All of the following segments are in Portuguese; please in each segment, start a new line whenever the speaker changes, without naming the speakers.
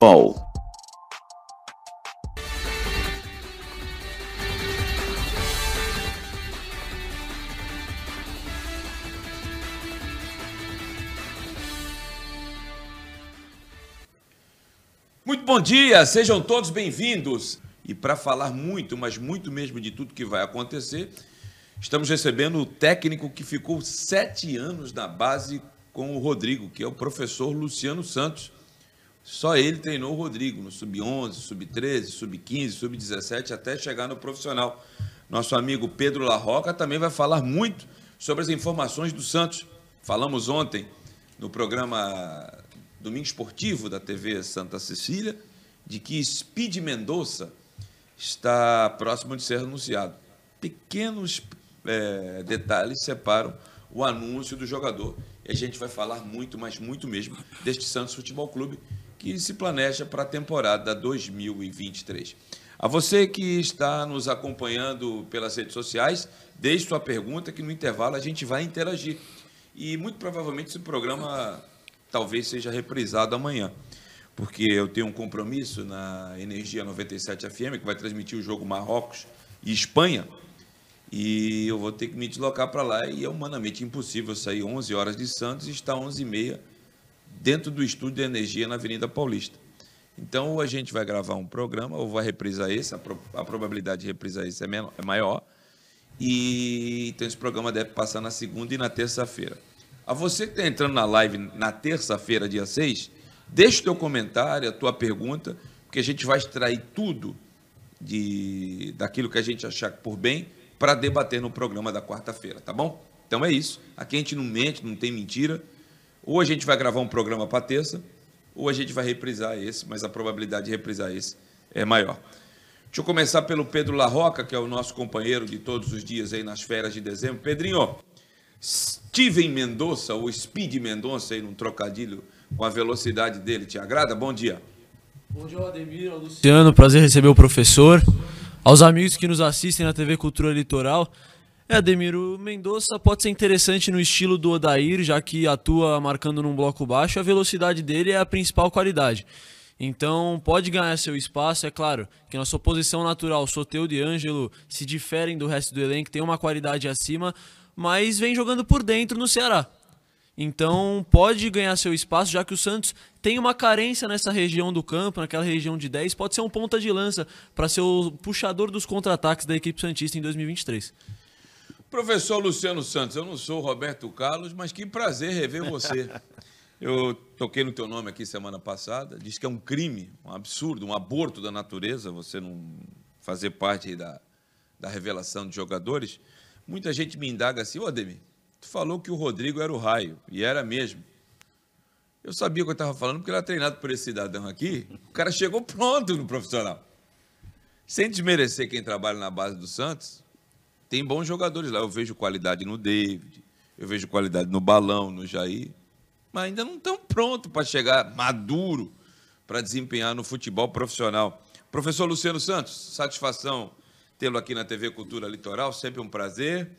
Muito bom dia, sejam todos bem-vindos. E para falar muito, mas muito mesmo de tudo que vai acontecer, estamos recebendo o técnico que ficou sete anos na base com o Rodrigo, que é o professor Luciano Santos. Só ele treinou o Rodrigo no sub-11, sub-13, sub-15, sub-17, até chegar no profissional. Nosso amigo Pedro Larroca também vai falar muito sobre as informações do Santos. Falamos ontem no programa Domingo Esportivo da TV Santa Cecília de que Speed Mendonça está próximo de ser anunciado. Pequenos é, detalhes separam o anúncio do jogador. E a gente vai falar muito, mas muito mesmo, deste Santos Futebol Clube que se planeja para a temporada 2023. A você que está nos acompanhando pelas redes sociais, deixe sua pergunta que no intervalo a gente vai interagir. E muito provavelmente esse programa talvez seja reprisado amanhã, porque eu tenho um compromisso na Energia 97 FM, que vai transmitir o jogo Marrocos e Espanha, e eu vou ter que me deslocar para lá e é humanamente impossível sair 11 horas de Santos e estar 11 e meia dentro do estúdio de energia na Avenida Paulista. Então, ou a gente vai gravar um programa, ou vai reprisar esse, a, pro, a probabilidade de reprisar esse é, menor, é maior. E então esse programa deve passar na segunda e na terça-feira. A você que está entrando na live na terça-feira, dia 6, deixe teu comentário, a tua pergunta, porque a gente vai extrair tudo de, daquilo que a gente achar por bem para debater no programa da quarta-feira, tá bom? Então é isso. Aqui a gente não mente, não tem mentira. Ou a gente vai gravar um programa para terça, ou a gente vai reprisar esse, mas a probabilidade de reprisar esse é maior. Deixa eu começar pelo Pedro Larroca, que é o nosso companheiro de todos os dias aí nas férias de dezembro. Pedrinho, Steven Mendonça, ou Speed Mendonça, aí num trocadilho com a velocidade dele, te agrada? Bom dia.
Bom dia, Ademir, Luciano, prazer receber o professor. Aos amigos que nos assistem na TV Cultura Litoral, é, Ademir, o Mendonça pode ser interessante no estilo do Odair, já que atua marcando num bloco baixo, a velocidade dele é a principal qualidade. Então pode ganhar seu espaço, é claro que na sua posição natural, Soteudo e Ângelo se diferem do resto do elenco, tem uma qualidade acima, mas vem jogando por dentro no Ceará. Então pode ganhar seu espaço, já que o Santos tem uma carência nessa região do campo, naquela região de 10, pode ser um ponta de lança para ser o puxador dos contra-ataques da equipe Santista em 2023.
Professor Luciano Santos, eu não sou Roberto Carlos, mas que prazer rever você. Eu toquei no teu nome aqui semana passada, disse que é um crime, um absurdo, um aborto da natureza você não fazer parte da, da revelação de jogadores. Muita gente me indaga assim, ô Ademir, tu falou que o Rodrigo era o raio, e era mesmo. Eu sabia o que eu estava falando, porque ele era treinado por esse cidadão aqui, o cara chegou pronto no profissional. Sem desmerecer quem trabalha na base do Santos, tem bons jogadores lá. Eu vejo qualidade no David, eu vejo qualidade no Balão, no Jair, mas ainda não estão prontos para chegar maduro para desempenhar no futebol profissional. Professor Luciano Santos, satisfação tê-lo aqui na TV Cultura Litoral, sempre um prazer.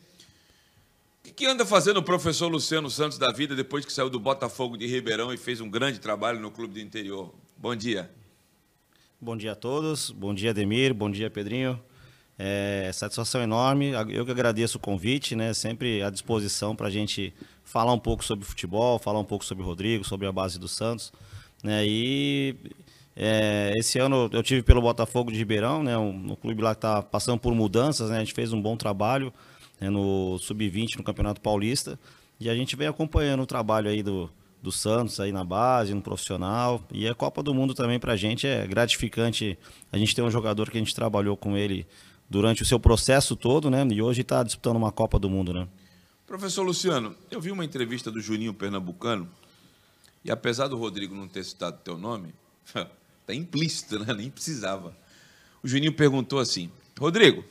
O que, anda fazendo o professor Luciano Santos da vida depois que saiu do Botafogo de Ribeirão e fez um grande trabalho no clube do interior? Bom dia.
Bom dia a todos. Bom dia, Ademir. Bom dia, Pedrinho. É, satisfação enorme. Eu que agradeço o convite, né? Sempre à disposição para a gente falar um pouco sobre futebol, falar um pouco sobre o Rodrigo, sobre a base do Santos. Né? E é, esse ano eu tive pelo Botafogo de Ribeirão, né? Um, um clube lá que está passando por mudanças, né? A gente fez um bom trabalho né? no Sub-20 no Campeonato Paulista. E a gente vem acompanhando o trabalho aí do, do Santos aí na base, no profissional. E a Copa do Mundo também para a gente é gratificante. A gente tem um jogador que a gente trabalhou com ele durante o seu processo todo, né? E hoje está disputando uma Copa do Mundo, né?
Professor Luciano, eu vi uma entrevista do Juninho Pernambucano e apesar do Rodrigo não ter citado teu nome, tá implícito, né? Nem precisava. O Juninho perguntou assim: Rodrigo,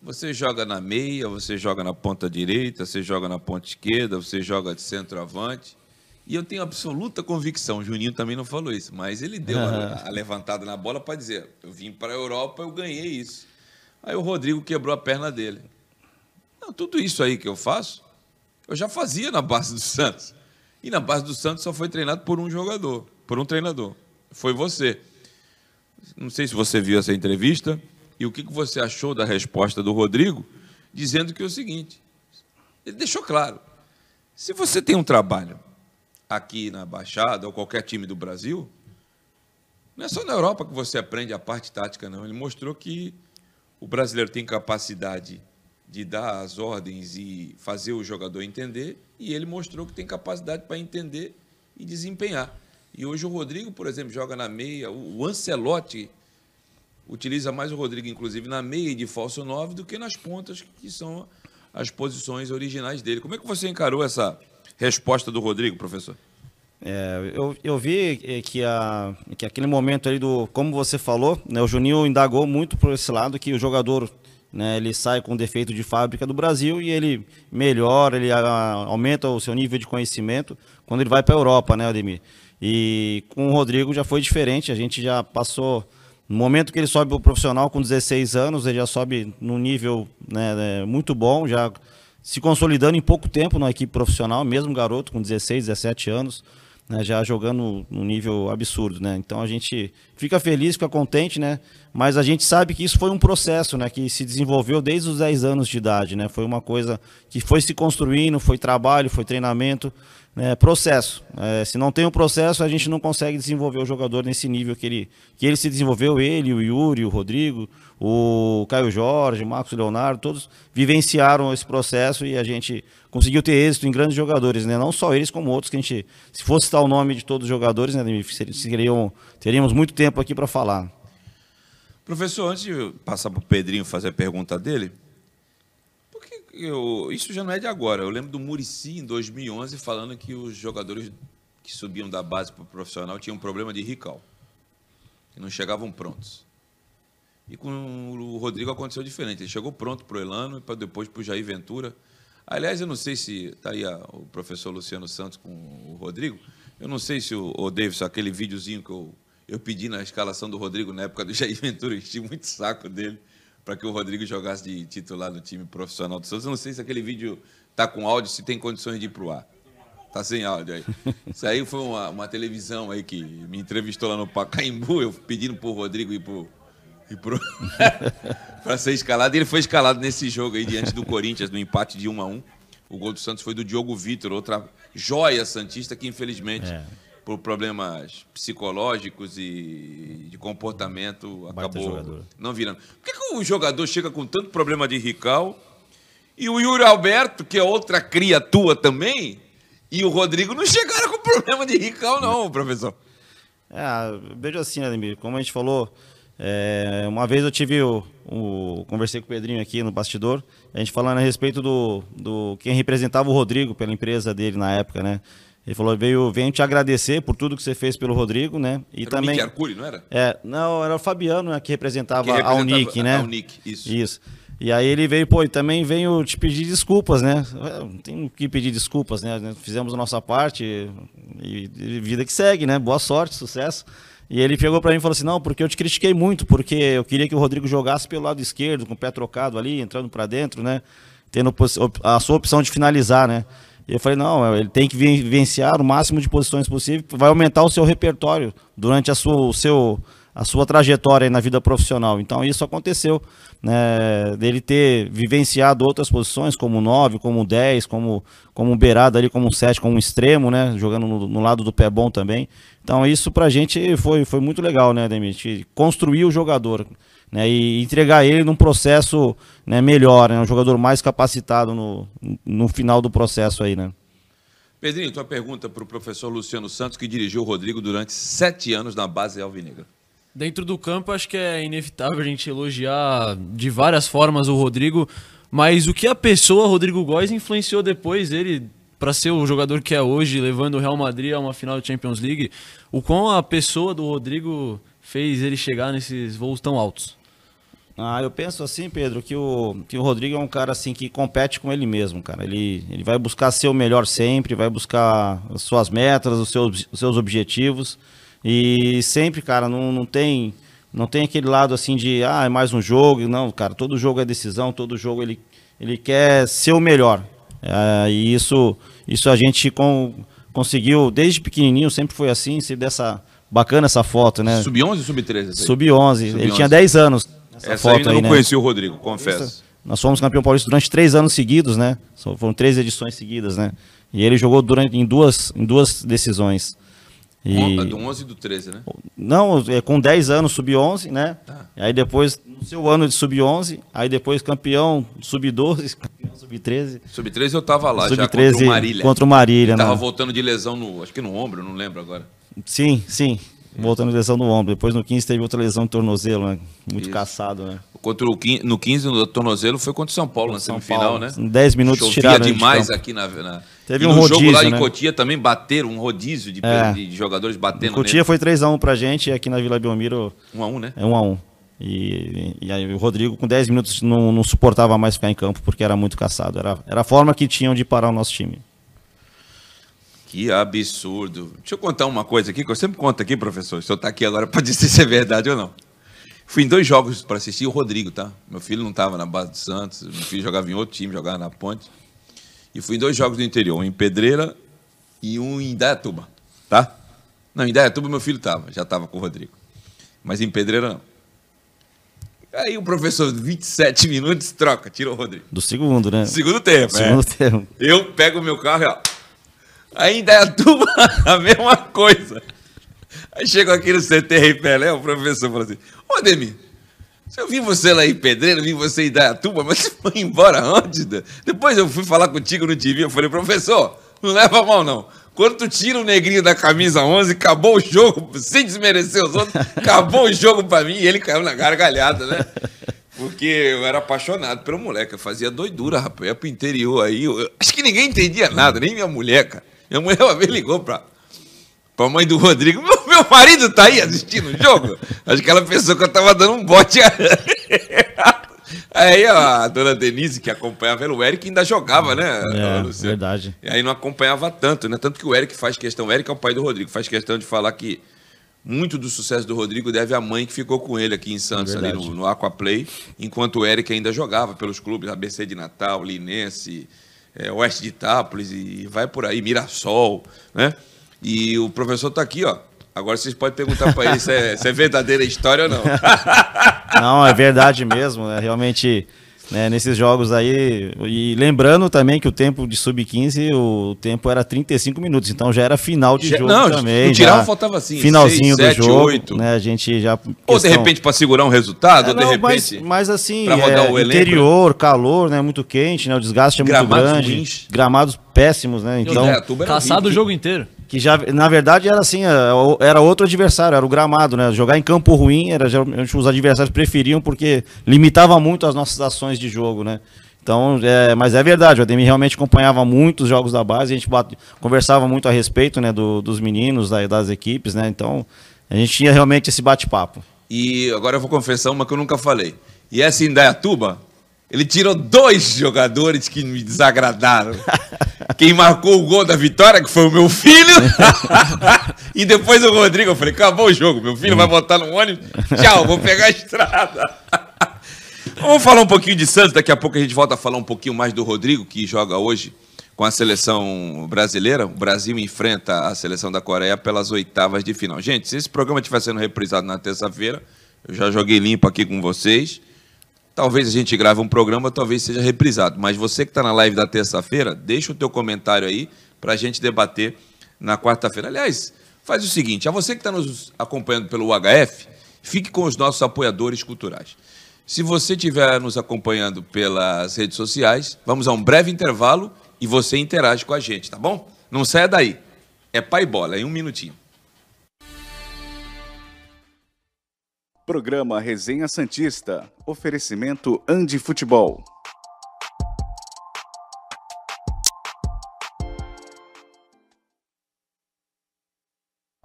você joga na meia, você joga na ponta direita, você joga na ponta esquerda, você joga de centroavante. E eu tenho absoluta convicção, o Juninho também não falou isso, mas ele deu a, a levantada na bola para dizer: eu vim para a Europa, eu ganhei isso. Aí o Rodrigo quebrou a perna dele. Não, tudo isso aí que eu faço, eu já fazia na base do Santos. E na base do Santos só foi treinado por um jogador. por um treinador. Foi você. Não sei se você viu essa entrevista e o que você achou da resposta do Rodrigo, dizendo que é o seguinte: ele deixou claro, se você tem um trabalho aqui na Baixada ou qualquer time do Brasil, não é só na Europa que você aprende a parte tática, não. Ele mostrou que o brasileiro tem capacidade de dar as ordens e fazer o jogador entender, e ele mostrou que tem capacidade para entender e desempenhar. E hoje o Rodrigo, por exemplo, joga na meia, o Ancelotti utiliza mais o Rodrigo, inclusive, na meia e de falso 9 do que nas pontas, que são as posições originais dele. Como é que você encarou essa resposta do Rodrigo, professor?
É, eu, eu vi que, a, que aquele momento ali do, como você falou, né, o Juninho indagou muito por esse lado que o jogador né, ele sai com defeito de fábrica do Brasil e ele melhora, ele a, aumenta o seu nível de conhecimento quando ele vai para a Europa, né, Ademir? E com o Rodrigo já foi diferente, a gente já passou no momento que ele sobe o profissional com 16 anos, ele já sobe num nível né, né muito bom, já se consolidando em pouco tempo na equipe profissional, mesmo garoto com 16, 17 anos né, já jogando num nível absurdo, né? Então a gente fica feliz, fica contente, né? Mas a gente sabe que isso foi um processo, né? Que se desenvolveu desde os 10 anos de idade, né? Foi uma coisa que foi se construindo, foi trabalho, foi treinamento, né, processo. É, se não tem um processo, a gente não consegue desenvolver o jogador nesse nível que ele, que ele se desenvolveu, ele, o Yuri, o Rodrigo, o Caio Jorge, o Marcos Leonardo, todos vivenciaram esse processo e a gente conseguiu ter êxito em grandes jogadores, né? não só eles, como outros, que a gente, se fosse citar o nome de todos os jogadores, né, seriam, teríamos muito tempo aqui para falar.
Professor, antes de passar para o Pedrinho fazer a pergunta dele, eu, isso já não é de agora. Eu lembro do Murici em 2011 falando que os jogadores que subiam da base para o profissional tinham um problema de rical, que não chegavam prontos. E com o Rodrigo aconteceu diferente. Ele chegou pronto para o Elano e para depois para o Jair Ventura. Aliás, eu não sei se está aí a, o professor Luciano Santos com o Rodrigo. Eu não sei se o, o Davidson, aquele videozinho que eu, eu pedi na escalação do Rodrigo na época do Jair Ventura, eu enchi muito saco dele para que o Rodrigo jogasse de titular no time profissional do Santos. Eu não sei se aquele vídeo está com áudio, se tem condições de ir para o ar. Tá sem áudio aí. Isso aí foi uma, uma, televisão aí que me entrevistou lá no Pacaembu, eu pedindo para o Rodrigo ir pro, ir pro para ser escalado. E ele foi escalado nesse jogo aí diante do Corinthians, no empate de 1 a 1 O gol do Santos foi do Diogo Vitor, outra joia santista que infelizmente é por problemas psicológicos e de comportamento, acabou não virando. Por que, que o jogador chega com tanto problema de rical e o Yuri Alberto, que é outra cria tua também, e o Rodrigo não chegaram com problema de rical, não, professor?
É, veja assim, Ademir, como a gente falou, é, uma vez eu tive o, o, conversei com o Pedrinho aqui no bastidor, a gente falando a respeito do, do quem representava o Rodrigo pela empresa dele na época, né? Ele falou, veio, venho te agradecer por tudo que você fez pelo Rodrigo, né?
E era também. O Arcuri, não era?
É, não, era o Fabiano né, que, representava que representava a Unic, né?
A Unic, isso.
Isso. E aí ele veio, pô, e também venho te pedir desculpas, né? Não tem que pedir desculpas, né? Fizemos a nossa parte e, e vida que segue, né? Boa sorte, sucesso. E ele chegou para mim e falou assim: "Não, porque eu te critiquei muito, porque eu queria que o Rodrigo jogasse pelo lado esquerdo, com o pé trocado ali, entrando para dentro, né? Tendo a sua opção de finalizar, né? Eu falei, não, ele tem que vivenciar o máximo de posições possível, vai aumentar o seu repertório durante a sua, o seu, a sua trajetória na vida profissional. Então isso aconteceu, né, dele ter vivenciado outras posições, como 9, como 10, como, como beirada ali, como 7, como extremo, né, jogando no, no, lado do pé bom também. Então isso pra gente foi, foi muito legal, né, Demir? Construir o jogador né, e entregar ele num processo né, melhor, né, um jogador mais capacitado no, no final do processo aí, né?
Pedrinho, tua pergunta para o professor Luciano Santos, que dirigiu o Rodrigo durante sete anos na base alvinegra.
Dentro do campo, acho que é inevitável a gente elogiar de várias formas o Rodrigo, mas o que a pessoa, Rodrigo Góes, influenciou depois ele para ser o jogador que é hoje, levando o Real Madrid a uma final de Champions League, o quão a pessoa do Rodrigo fez ele chegar nesses voos tão altos?
Ah, eu penso assim, Pedro, que o, que o Rodrigo é um cara assim que compete com ele mesmo, cara. Ele, ele vai buscar ser o melhor sempre, vai buscar as suas metas, os seus, os seus objetivos. E sempre, cara, não, não tem não tem aquele lado assim de, ah, é mais um jogo. Não, cara, todo jogo é decisão, todo jogo ele, ele quer ser o melhor. É, e isso, isso a gente com, conseguiu, desde pequenininho, sempre foi assim, sempre dessa bacana essa foto, né?
Sub-11 ou sub-13?
Sub-11. Ele
Sub-11.
tinha 10 anos.
Essa,
Essa foto
ainda
aí,
não
né?
conheci o Rodrigo, confesso.
Nós fomos campeão paulista durante três anos seguidos, né? Foram três edições seguidas, né? E ele jogou durante em duas, em duas decisões. E-
Do 11 e do 13, né?
não, é, com 10 anos, sub-11, né?
Tá.
Aí depois, no seu ano de sub-11, aí depois campeão sub-12, campeão sub-13.
Sub-13 eu tava lá, já contra
Sub-13
o Marília.
contra o Marília,
Tava
né?
voltando de lesão no, acho que no ombro, não lembro agora.
Sim, sim. Voltando lesão no ombro. Depois no 15 teve outra lesão no tornozelo, né? Muito
Isso.
caçado, né?
Contra o 15, no 15, no tornozelo, foi contra o São Paulo na
São
semifinal,
Paulo.
né?
Em 10 minutos
Chovia
tiraram
demais aqui na, na...
Teve
e
um
no jogo lá
rodízio,
em
né?
Cotia também bateram um rodízio de,
É.
de jogadores batendo
Cotia foi 3x1 pra gente e aqui na Vila Belmiro
nele. Um a um, né?
é 1x1. E, e aí o Rodrigo com 10 minutos não, não suportava mais ficar em campo porque era muito caçado. Era, era a forma que tinham de parar o nosso time.
Que absurdo. Deixa eu contar uma coisa aqui, que eu sempre conto aqui, professor. Se eu tá aqui agora para dizer se é verdade ou não. Fui em dois jogos para assistir o Rodrigo, tá? Meu filho não estava na base do Santos, meu filho jogava em outro time, jogava na Ponte. E fui em dois jogos do interior, um em Pedreira e um em Indaiatuba, tá? Não, em Indaiatuba meu filho estava, já estava com o Rodrigo. Mas em Pedreira não. Aí o professor, 27 minutos, troca, tira o Rodrigo.
Do segundo, né?
Segundo tempo, é.
Segundo tempo.
Eu pego o meu carro e ó. Aí em Indaiatuba, a mesma coisa. Aí chego aqui no CT Rei Pelé, o professor falou assim: Ô Ademir, se eu vi você lá em Pedreira, vi você em Indaiatuba, mas você foi embora antes? da-" Depois eu fui falar contigo no TV, eu falei: professor, não leva mal não. Quando tu tira o negrinho da camisa 11, acabou o jogo, sem desmerecer os outros, acabou o jogo pra mim e ele caiu na gargalhada, né? Porque eu era apaixonado pelo moleque, eu fazia doidura, rapaz. Eu ia pro interior aí. eu- acho que ninguém entendia nada, nem minha mulher, cara. Minha mulher uma vez ligou pra, pra mãe do Rodrigo. Meu, marido tá aí assistindo o jogo. Acho que ela pensou que eu tava dando um bote. Aí a dona Denise, que acompanhava o Eric ainda jogava, né?
É, verdade.
E aí não acompanhava tanto, né? Tanto que o Eric faz questão, o Eric é o pai do Rodrigo, faz questão de falar que muito do sucesso do Rodrigo deve à mãe que ficou com ele aqui em Santos, ali
Verdade.
no, no Aquaplay, enquanto o Eric ainda jogava pelos clubes ABC de Natal, Linense, eh, Oeste de Itápolis e vai por aí, Mirassol, né? E o professor tá aqui, ó. Agora vocês podem perguntar para ele se é, se é verdadeira história ou não.
Não, é verdade mesmo. É realmente né, nesses jogos aí. E lembrando também que o tempo de sub-15, o tempo era 35 minutos. Então já era final de
Já-
jogo
não,
também.
no tirar
já
faltava assim,
Finalzinho
seis,
do
sete,
jogo.
oito.
Né, a gente já.
Ou de repente para segurar um resultado,
É,
ou de
não,
repente.
mas, mas assim, é,
o elenco,
interior, calor, né? Muito quente, né? O desgaste é muito
Gramados
grande.
ruins.
Gramados péssimos, né? Então,
era
Caçado o jogo inteiro.
Que já, na verdade, era assim, era outro adversário, era o gramado, né? Jogar em campo ruim, era geralmente os adversários preferiam porque limitava muito as nossas ações de jogo, né? Então, é, mas é verdade, o Ademir realmente acompanhava muito os jogos da base, a gente bate- conversava muito a respeito, né, do- dos meninos, da- das equipes, né? Então, a gente tinha realmente esse bate-papo.
E agora eu vou confessar uma que eu nunca falei. E essa Indaiatuba, ele tirou dois jogadores que me desagradaram. Quem marcou o gol da vitória, que foi o meu filho, e depois o Rodrigo. Eu falei, acabou o jogo, meu filho vai botar no ônibus. Tchau, vou pegar a estrada. Vamos falar um pouquinho de Santos, daqui a pouco a gente volta a falar um pouquinho mais do Rodrigo, que joga hoje com a seleção brasileira. O Brasil enfrenta a seleção da Coreia pelas oitavas de final. Gente, se esse programa estiver sendo reprisado na terça-feira, eu já joguei limpo aqui com vocês. Talvez a gente grave um programa, talvez seja reprisado. Mas você que está na live da terça-feira, deixa o teu comentário aí para a gente debater na quarta-feira. Aliás, faz o seguinte, a você que está nos acompanhando pelo UHF, fique com os nossos apoiadores culturais. Se você estiver nos acompanhando pelas redes sociais, vamos a um breve intervalo e você interage com a gente, tá bom? Não saia daí. É pai bola, em um minutinho.
Programa Resenha Santista. Oferecimento Andi Futebol.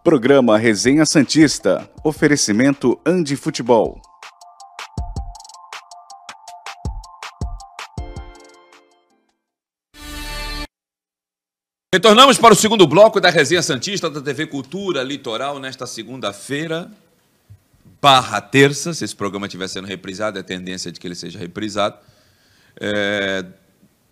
Programa Resenha Santista. Oferecimento Andi Futebol.
Retornamos para o segundo bloco da Resenha Santista da TV Cultura Litoral nesta segunda-feira, barra terça, se esse programa estiver sendo reprisado, é tendência de que ele seja reprisado. É,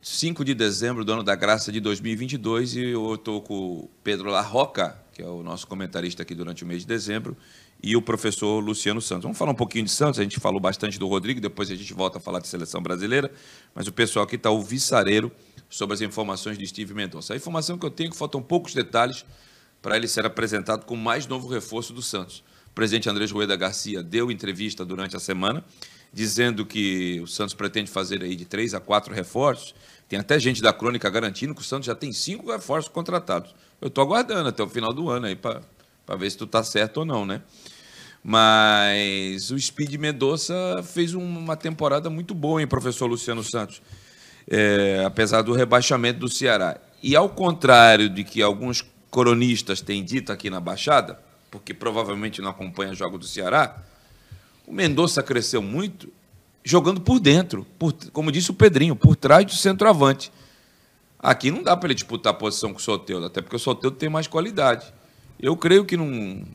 5 de dezembro do ano da graça de 2022 e eu estou com o Pedro Larroca, que é o nosso comentarista aqui durante o mês de dezembro, e o professor Luciano Santos. Vamos falar um pouquinho de Santos, a gente falou bastante do Rodrigo, depois a gente volta a falar de seleção brasileira, mas o pessoal aqui está o viçareiro sobre as informações de Steve Mendonça. A informação que eu tenho é que faltam poucos detalhes para ele ser apresentado como mais novo reforço do Santos. Presidente Andrés Rueda Garcia deu entrevista durante a semana, dizendo que o Santos pretende fazer aí de três a quatro reforços. Tem até gente da crônica garantindo que o Santos já tem cinco reforços contratados. Eu estou aguardando até o final do ano aí para ver se tu está certo ou não, né? Mas o Speed Mendonça fez uma temporada muito boa, hein, professor Luciano Santos? É, apesar do rebaixamento do Ceará. E ao contrário de que alguns cronistas têm dito aqui na Baixada, porque provavelmente não acompanha o jogo do Ceará, o Mendonça cresceu muito jogando por dentro, por, como disse o Pedrinho, por trás do centroavante. Aqui não dá para ele disputar posição com o Soteldo, até porque o Soteldo tem mais qualidade. Eu creio que numa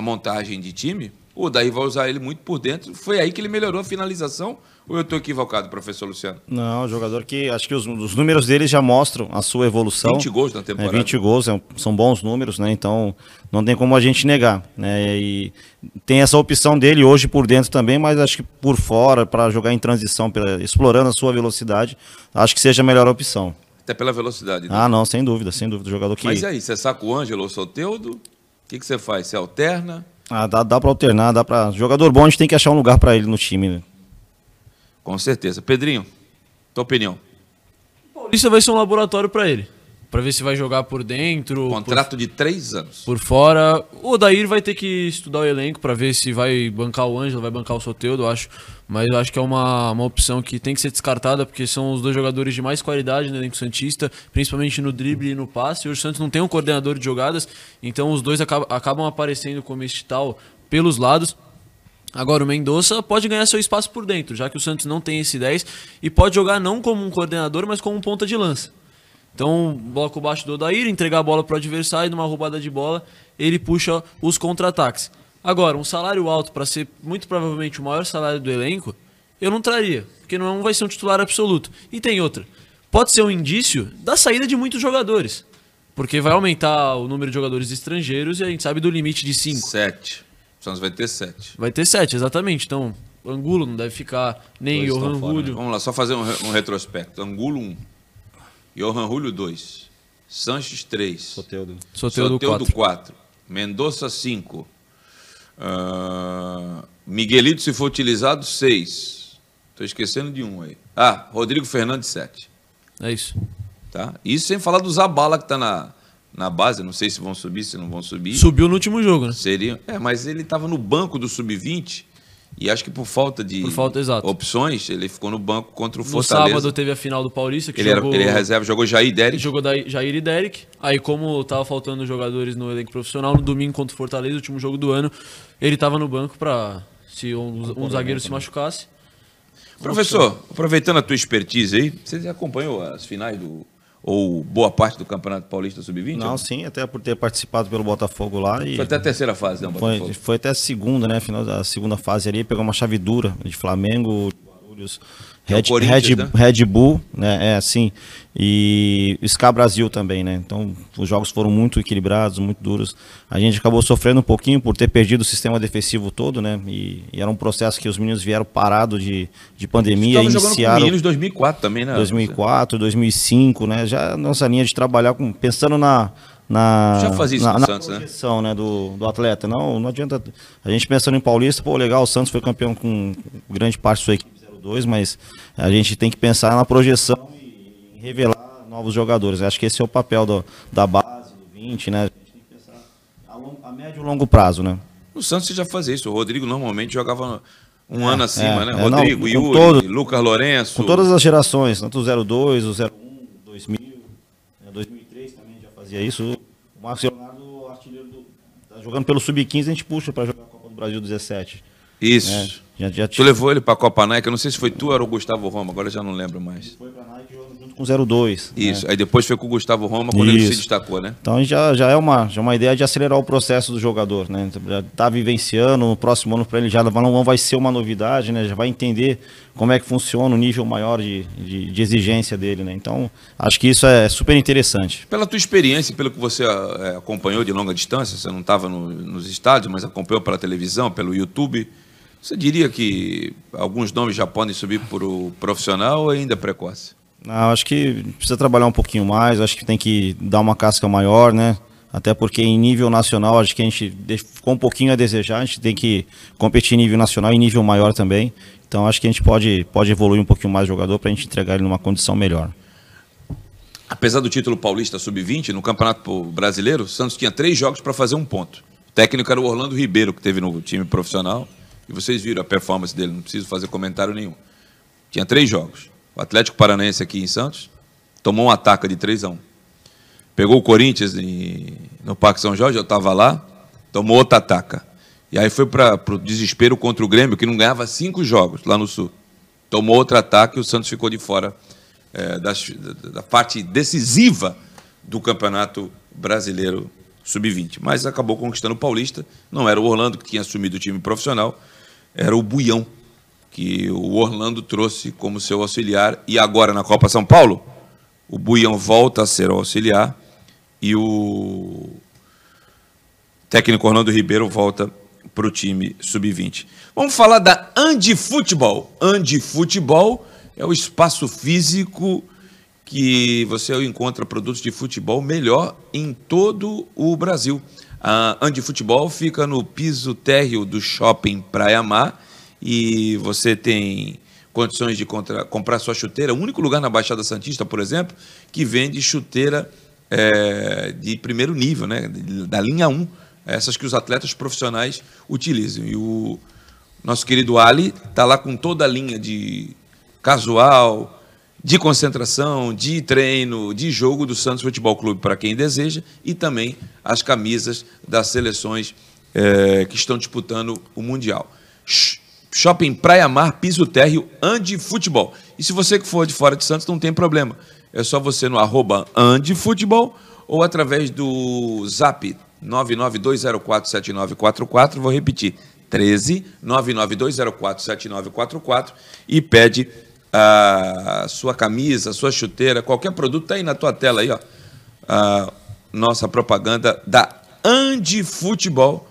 montagem de time, o Daí vai usar ele muito por dentro. Foi aí que ele melhorou a finalização. Ou eu estou equivocado, professor Luciano?
Não, jogador que acho que os, os, números dele já mostram a sua evolução.
20 gols na temporada.
É, 20 gols é, são bons números, né? Então não tem como a gente negar. Né? E tem essa opção dele hoje por dentro também, mas acho que por fora, para jogar em transição, explorando a sua velocidade, acho que seja a melhor opção.
Até pela velocidade.
Né? Ah, não, sem dúvida, sem dúvida. Jogador que...
Mas aí, você saca o Ângelo ou o Soteudo? O que, que você faz? Você alterna?
Ah, dá, dá para alternar, dá para. Jogador bom, a gente tem que achar um lugar para ele no time. Né?
Com certeza. Pedrinho, tua opinião?
Paulista vai ser um laboratório para ele. Para ver se vai jogar por dentro.
Contrato
por,
de três anos.
Por fora. O Odair vai ter que estudar o elenco para ver se vai bancar o Ângelo, vai bancar o Soteudo, eu acho. Mas acho que é uma, uma opção que tem que ser descartada, porque são os dois jogadores de mais qualidade no elenco Santista, principalmente no drible e no passe. Hoje o Santos não tem um coordenador de jogadas, então os dois acabam, acabam aparecendo como este tal pelos lados. Agora, o Mendonça pode ganhar seu espaço por dentro, já que o Santos não tem esse 10 e pode jogar não como um coordenador, mas como um ponta de lança. Então, bloco baixo do Odair, entregar a bola para o adversário, numa roubada de bola, ele puxa os contra-ataques. Agora, um salário alto para ser muito provavelmente o maior salário do elenco, eu não traria, porque não vai ser um titular absoluto. E tem outra, pode ser um indício da saída de muitos jogadores, porque vai aumentar o número de jogadores estrangeiros e a gente sabe do limite de 5.
Sete. O Santos vai ter sete.
Vai ter sete, exatamente. Então, Angulo não deve ficar, nem Johan Julio.
Vamos lá, só fazer um, um retrospecto. Angulo 1. Um. Johan Julio 2. Sanches 3.
Soteudo.
Soteudo
4. Mendonça 5. Uh, Miguelito, se for utilizado, 6. Estou esquecendo de um aí. Ah, Rodrigo Fernandes 7.
É isso.
Tá? Isso sem falar do Zabala que está na, na base. Não sei se vão subir, se não vão subir.
Subiu no último jogo, né?
Seria, é, mas ele estava no banco do Sub-20 e acho que por falta de
por falta,
opções, ele ficou no banco contra o
no
Fortaleza.
No sábado teve a final do Paulista, que
ele
jogou...
Era, ele era reserva, jogou Jair e Derek.
Jogou Jair e Derek. Aí, como tava faltando jogadores no elenco profissional, no domingo contra o Fortaleza, o último jogo do ano, ele tava no banco para se um, um zagueiro se machucasse.
Professor, aproveitando a tua expertise aí, você acompanhou as finais do ou boa parte do Campeonato Paulista Sub-20?
Não, sim, até por ter participado pelo Botafogo lá. E
foi até a terceira fase, né?
Foi, foi, até a segunda, né? Final da segunda fase ali, pegou uma chave dura de Flamengo, Guarulhos, é Red, Red, né? Red Bull, né? É assim. E Ska Brasil também, né? Então os jogos foram muito equilibrados, muito duros. A gente acabou sofrendo um pouquinho por ter perdido o sistema defensivo todo, né? E, e era um processo que os meninos vieram parado de, de pandemia.
Você iniciaram com meninos 2004 também, né?
2004, 2005, né? Já nossa linha de trabalhar com, pensando na na,
Já fazia isso
na, na
Santos,
projeção, né? né? do, do atleta. Não, não adianta. A gente pensando em Paulista, pô, legal, o Santos foi campeão com grande parte da sua equipe 02, mas a gente tem que pensar na projeção e revelar novos jogadores. Acho que esse é o papel do, da base, do 20, né? A gente tem que pensar a, long, a médio e longo prazo, né?
O Santos já fazia isso. O Rodrigo normalmente jogava um é, ano acima,
é,
né?
É,
Rodrigo,
não,
Yuri,
todo,
Lucas Lourenço.
Com todas as gerações, tanto o 02, o 01, 2000, 2003 também já fazia isso. O Marcos Leonardo, artilheiro do. Tá jogando pelo Sub-15, a gente puxa para jogar a Copa do Brasil 17.
Isso. Né? Já, já tu levou ele para a Copa Nike, eu não sei se foi tu ou era o Gustavo Roma, agora já não lembro mais.
Foi para Nike junto com 02.
Isso, né? aí depois foi com o Gustavo Roma quando Isso. ele se destacou, né?
Então já, já, é uma, já é uma ideia de acelerar o processo do jogador, né? Já está vivenciando, no próximo ano para ele já não vai ser uma novidade, né? Já vai entender como é que funciona o nível maior de, de, de exigência dele, né? Então acho que isso é super interessante.
Pela tua experiência, pelo que você é, acompanhou de longa distância, você não estava no, nos estádios, mas acompanhou pela televisão, pelo YouTube você diria que alguns nomes já podem subir para o profissional ou ainda é precoce?
Não, acho que precisa trabalhar um pouquinho mais, acho que tem que dar uma casca maior, né? Até porque em nível nacional, acho que a gente ficou um pouquinho a desejar, a gente tem que competir em nível nacional e em nível maior também. Então acho que a gente pode, pode evoluir um pouquinho mais o jogador para a gente entregar ele numa condição melhor.
Apesar do título paulista sub-20, no Campeonato Brasileiro, o Santos tinha três jogos para fazer um ponto. O técnico era o Orlando Ribeiro, que teve no time profissional. E vocês viram a performance dele, não preciso fazer comentário nenhum. Tinha três jogos. O Atlético Paranaense aqui em Santos tomou um ataque de 3 a 1 Pegou o Corinthians em, no Parque São Jorge, eu estava lá, tomou outra ataca. E aí foi para o desespero contra o Grêmio, que não ganhava cinco jogos lá no Sul. Tomou outro ataque e o Santos ficou de fora é, da, da parte decisiva do Campeonato Brasileiro Sub-20. Mas acabou conquistando o Paulista. Não era o Orlando que tinha assumido o time profissional, era o Buião, que o Orlando trouxe como seu auxiliar. E agora na Copa São Paulo, o Buião volta a ser o auxiliar e o técnico Orlando Ribeiro volta para o time sub-20. Vamos falar da Andi Futebol. Andi Futebol é o espaço físico que você encontra produtos de futebol melhor em todo o Brasil. A Andi Futebol fica no piso térreo do shopping Praia Mar e você tem condições de contra, comprar sua chuteira. O único lugar na Baixada Santista, por exemplo, que vende chuteira é, de primeiro nível, né, da linha 1, essas que os atletas profissionais utilizam. E o nosso querido Ali está lá com toda a linha de casual, de concentração, de treino, de jogo do Santos Futebol Clube para quem deseja e também as camisas das seleções é, que estão disputando o Mundial. Shopping Praia Mar, piso térreo, Ande Futebol. E se você que for de fora de Santos, não tem problema. É só você no arroba Futebol ou através do zap 992047944, vou repetir, 13 992047944 e pede a sua camisa, a sua chuteira, qualquer produto, está aí na tua tela aí, ó. A nossa propaganda da Andi Futebol,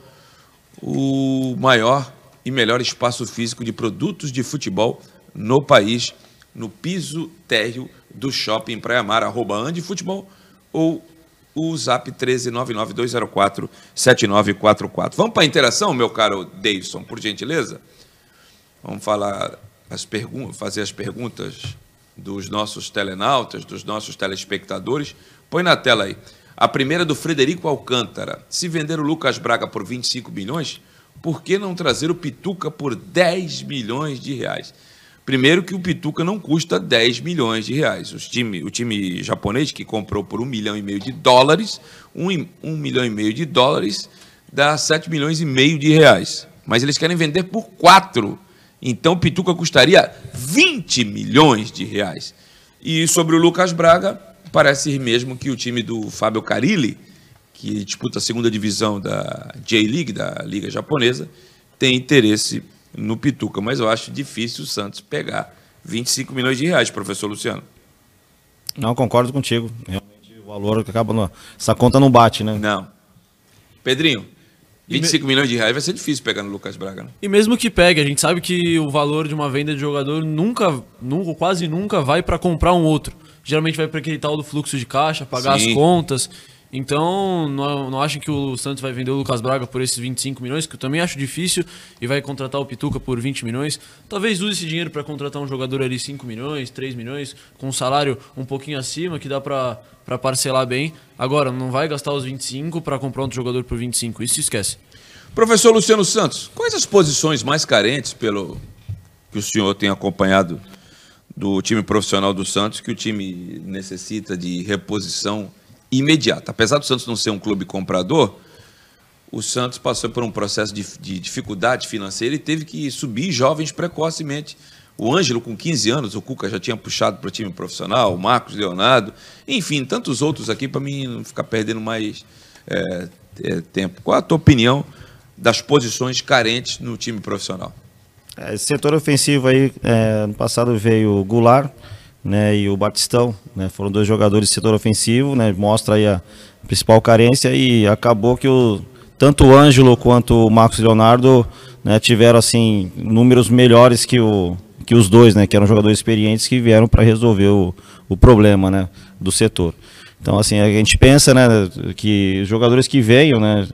o maior e melhor espaço físico de produtos de futebol no país, no piso térreo do Shopping Praia Mar, arroba Andi Futebol, ou o zap 13992047944. Vamos para a interação, meu caro Davidson, por gentileza? Vamos falar as fazer as perguntas dos nossos telenautas, dos nossos telespectadores. Põe na tela aí. A primeira do Frederico Alcântara. Se vender o Lucas Braga por 25 milhões, por que não trazer o Pituca por 10 milhões de reais? Primeiro que o Pituca não custa 10 milhões de reais. Os time, o time japonês que comprou por 1 milhão e meio de dólares, 1, 1 milhão e meio de dólares dá 7 milhões e meio de reais. Mas eles querem vender por 4 então o Pituca custaria 20 milhões de reais. E sobre o Lucas Braga, parece mesmo que o time do Fábio Carilli, que disputa a segunda divisão da J-League, da Liga Japonesa, tem interesse no Pituca. Mas eu acho difícil o Santos pegar 25 milhões de reais, professor Luciano.
Não, concordo contigo. Realmente o valor que acaba. Essa conta não bate, né?
Não. Pedrinho, 25 me... milhões de reais vai ser difícil pegar no Lucas Braga. Né?
E mesmo que pegue, a gente sabe que o valor de uma venda de jogador nunca, nunca quase nunca vai para comprar um outro. Geralmente vai para aquele tal do fluxo de caixa, pagar Sim. as contas. Então, não, não acham que o Santos vai vender o Lucas Braga por esses 25 milhões, que eu também acho difícil, e vai contratar o Pituca por 20 milhões. Talvez use esse dinheiro para contratar um jogador ali 5 milhões, 3 milhões, com um salário um pouquinho acima, que dá para parcelar bem. Agora, não vai gastar os 25 para comprar outro jogador por 25, isso esquece.
Professor Luciano Santos, quais as posições mais carentes pelo que o senhor tem acompanhado do time profissional do Santos, que o time necessita de reposição imediata. Apesar do Santos não ser um clube comprador, o Santos passou por um processo de, de dificuldade financeira e teve que subir jovens precocemente. O Ângelo, com 15 anos, o Cuca já tinha puxado para o time profissional, o Marcos Leonardo, enfim, tantos outros aqui para mim não ficar perdendo mais é, é, tempo. Qual a tua opinião das posições carentes no time profissional?
É, setor ofensivo aí, é, no passado veio o Goulart né, e o Batistão, né, foram dois jogadores de setor ofensivo, né, mostra aí a principal carência e acabou que o, tanto o Ângelo quanto o Marcos Leonardo né, tiveram assim números melhores que o, que os dois, né, que eram jogadores experientes que vieram para resolver o, o problema, né, do setor. Então, assim, a gente pensa, né, que jogadores que venham, né,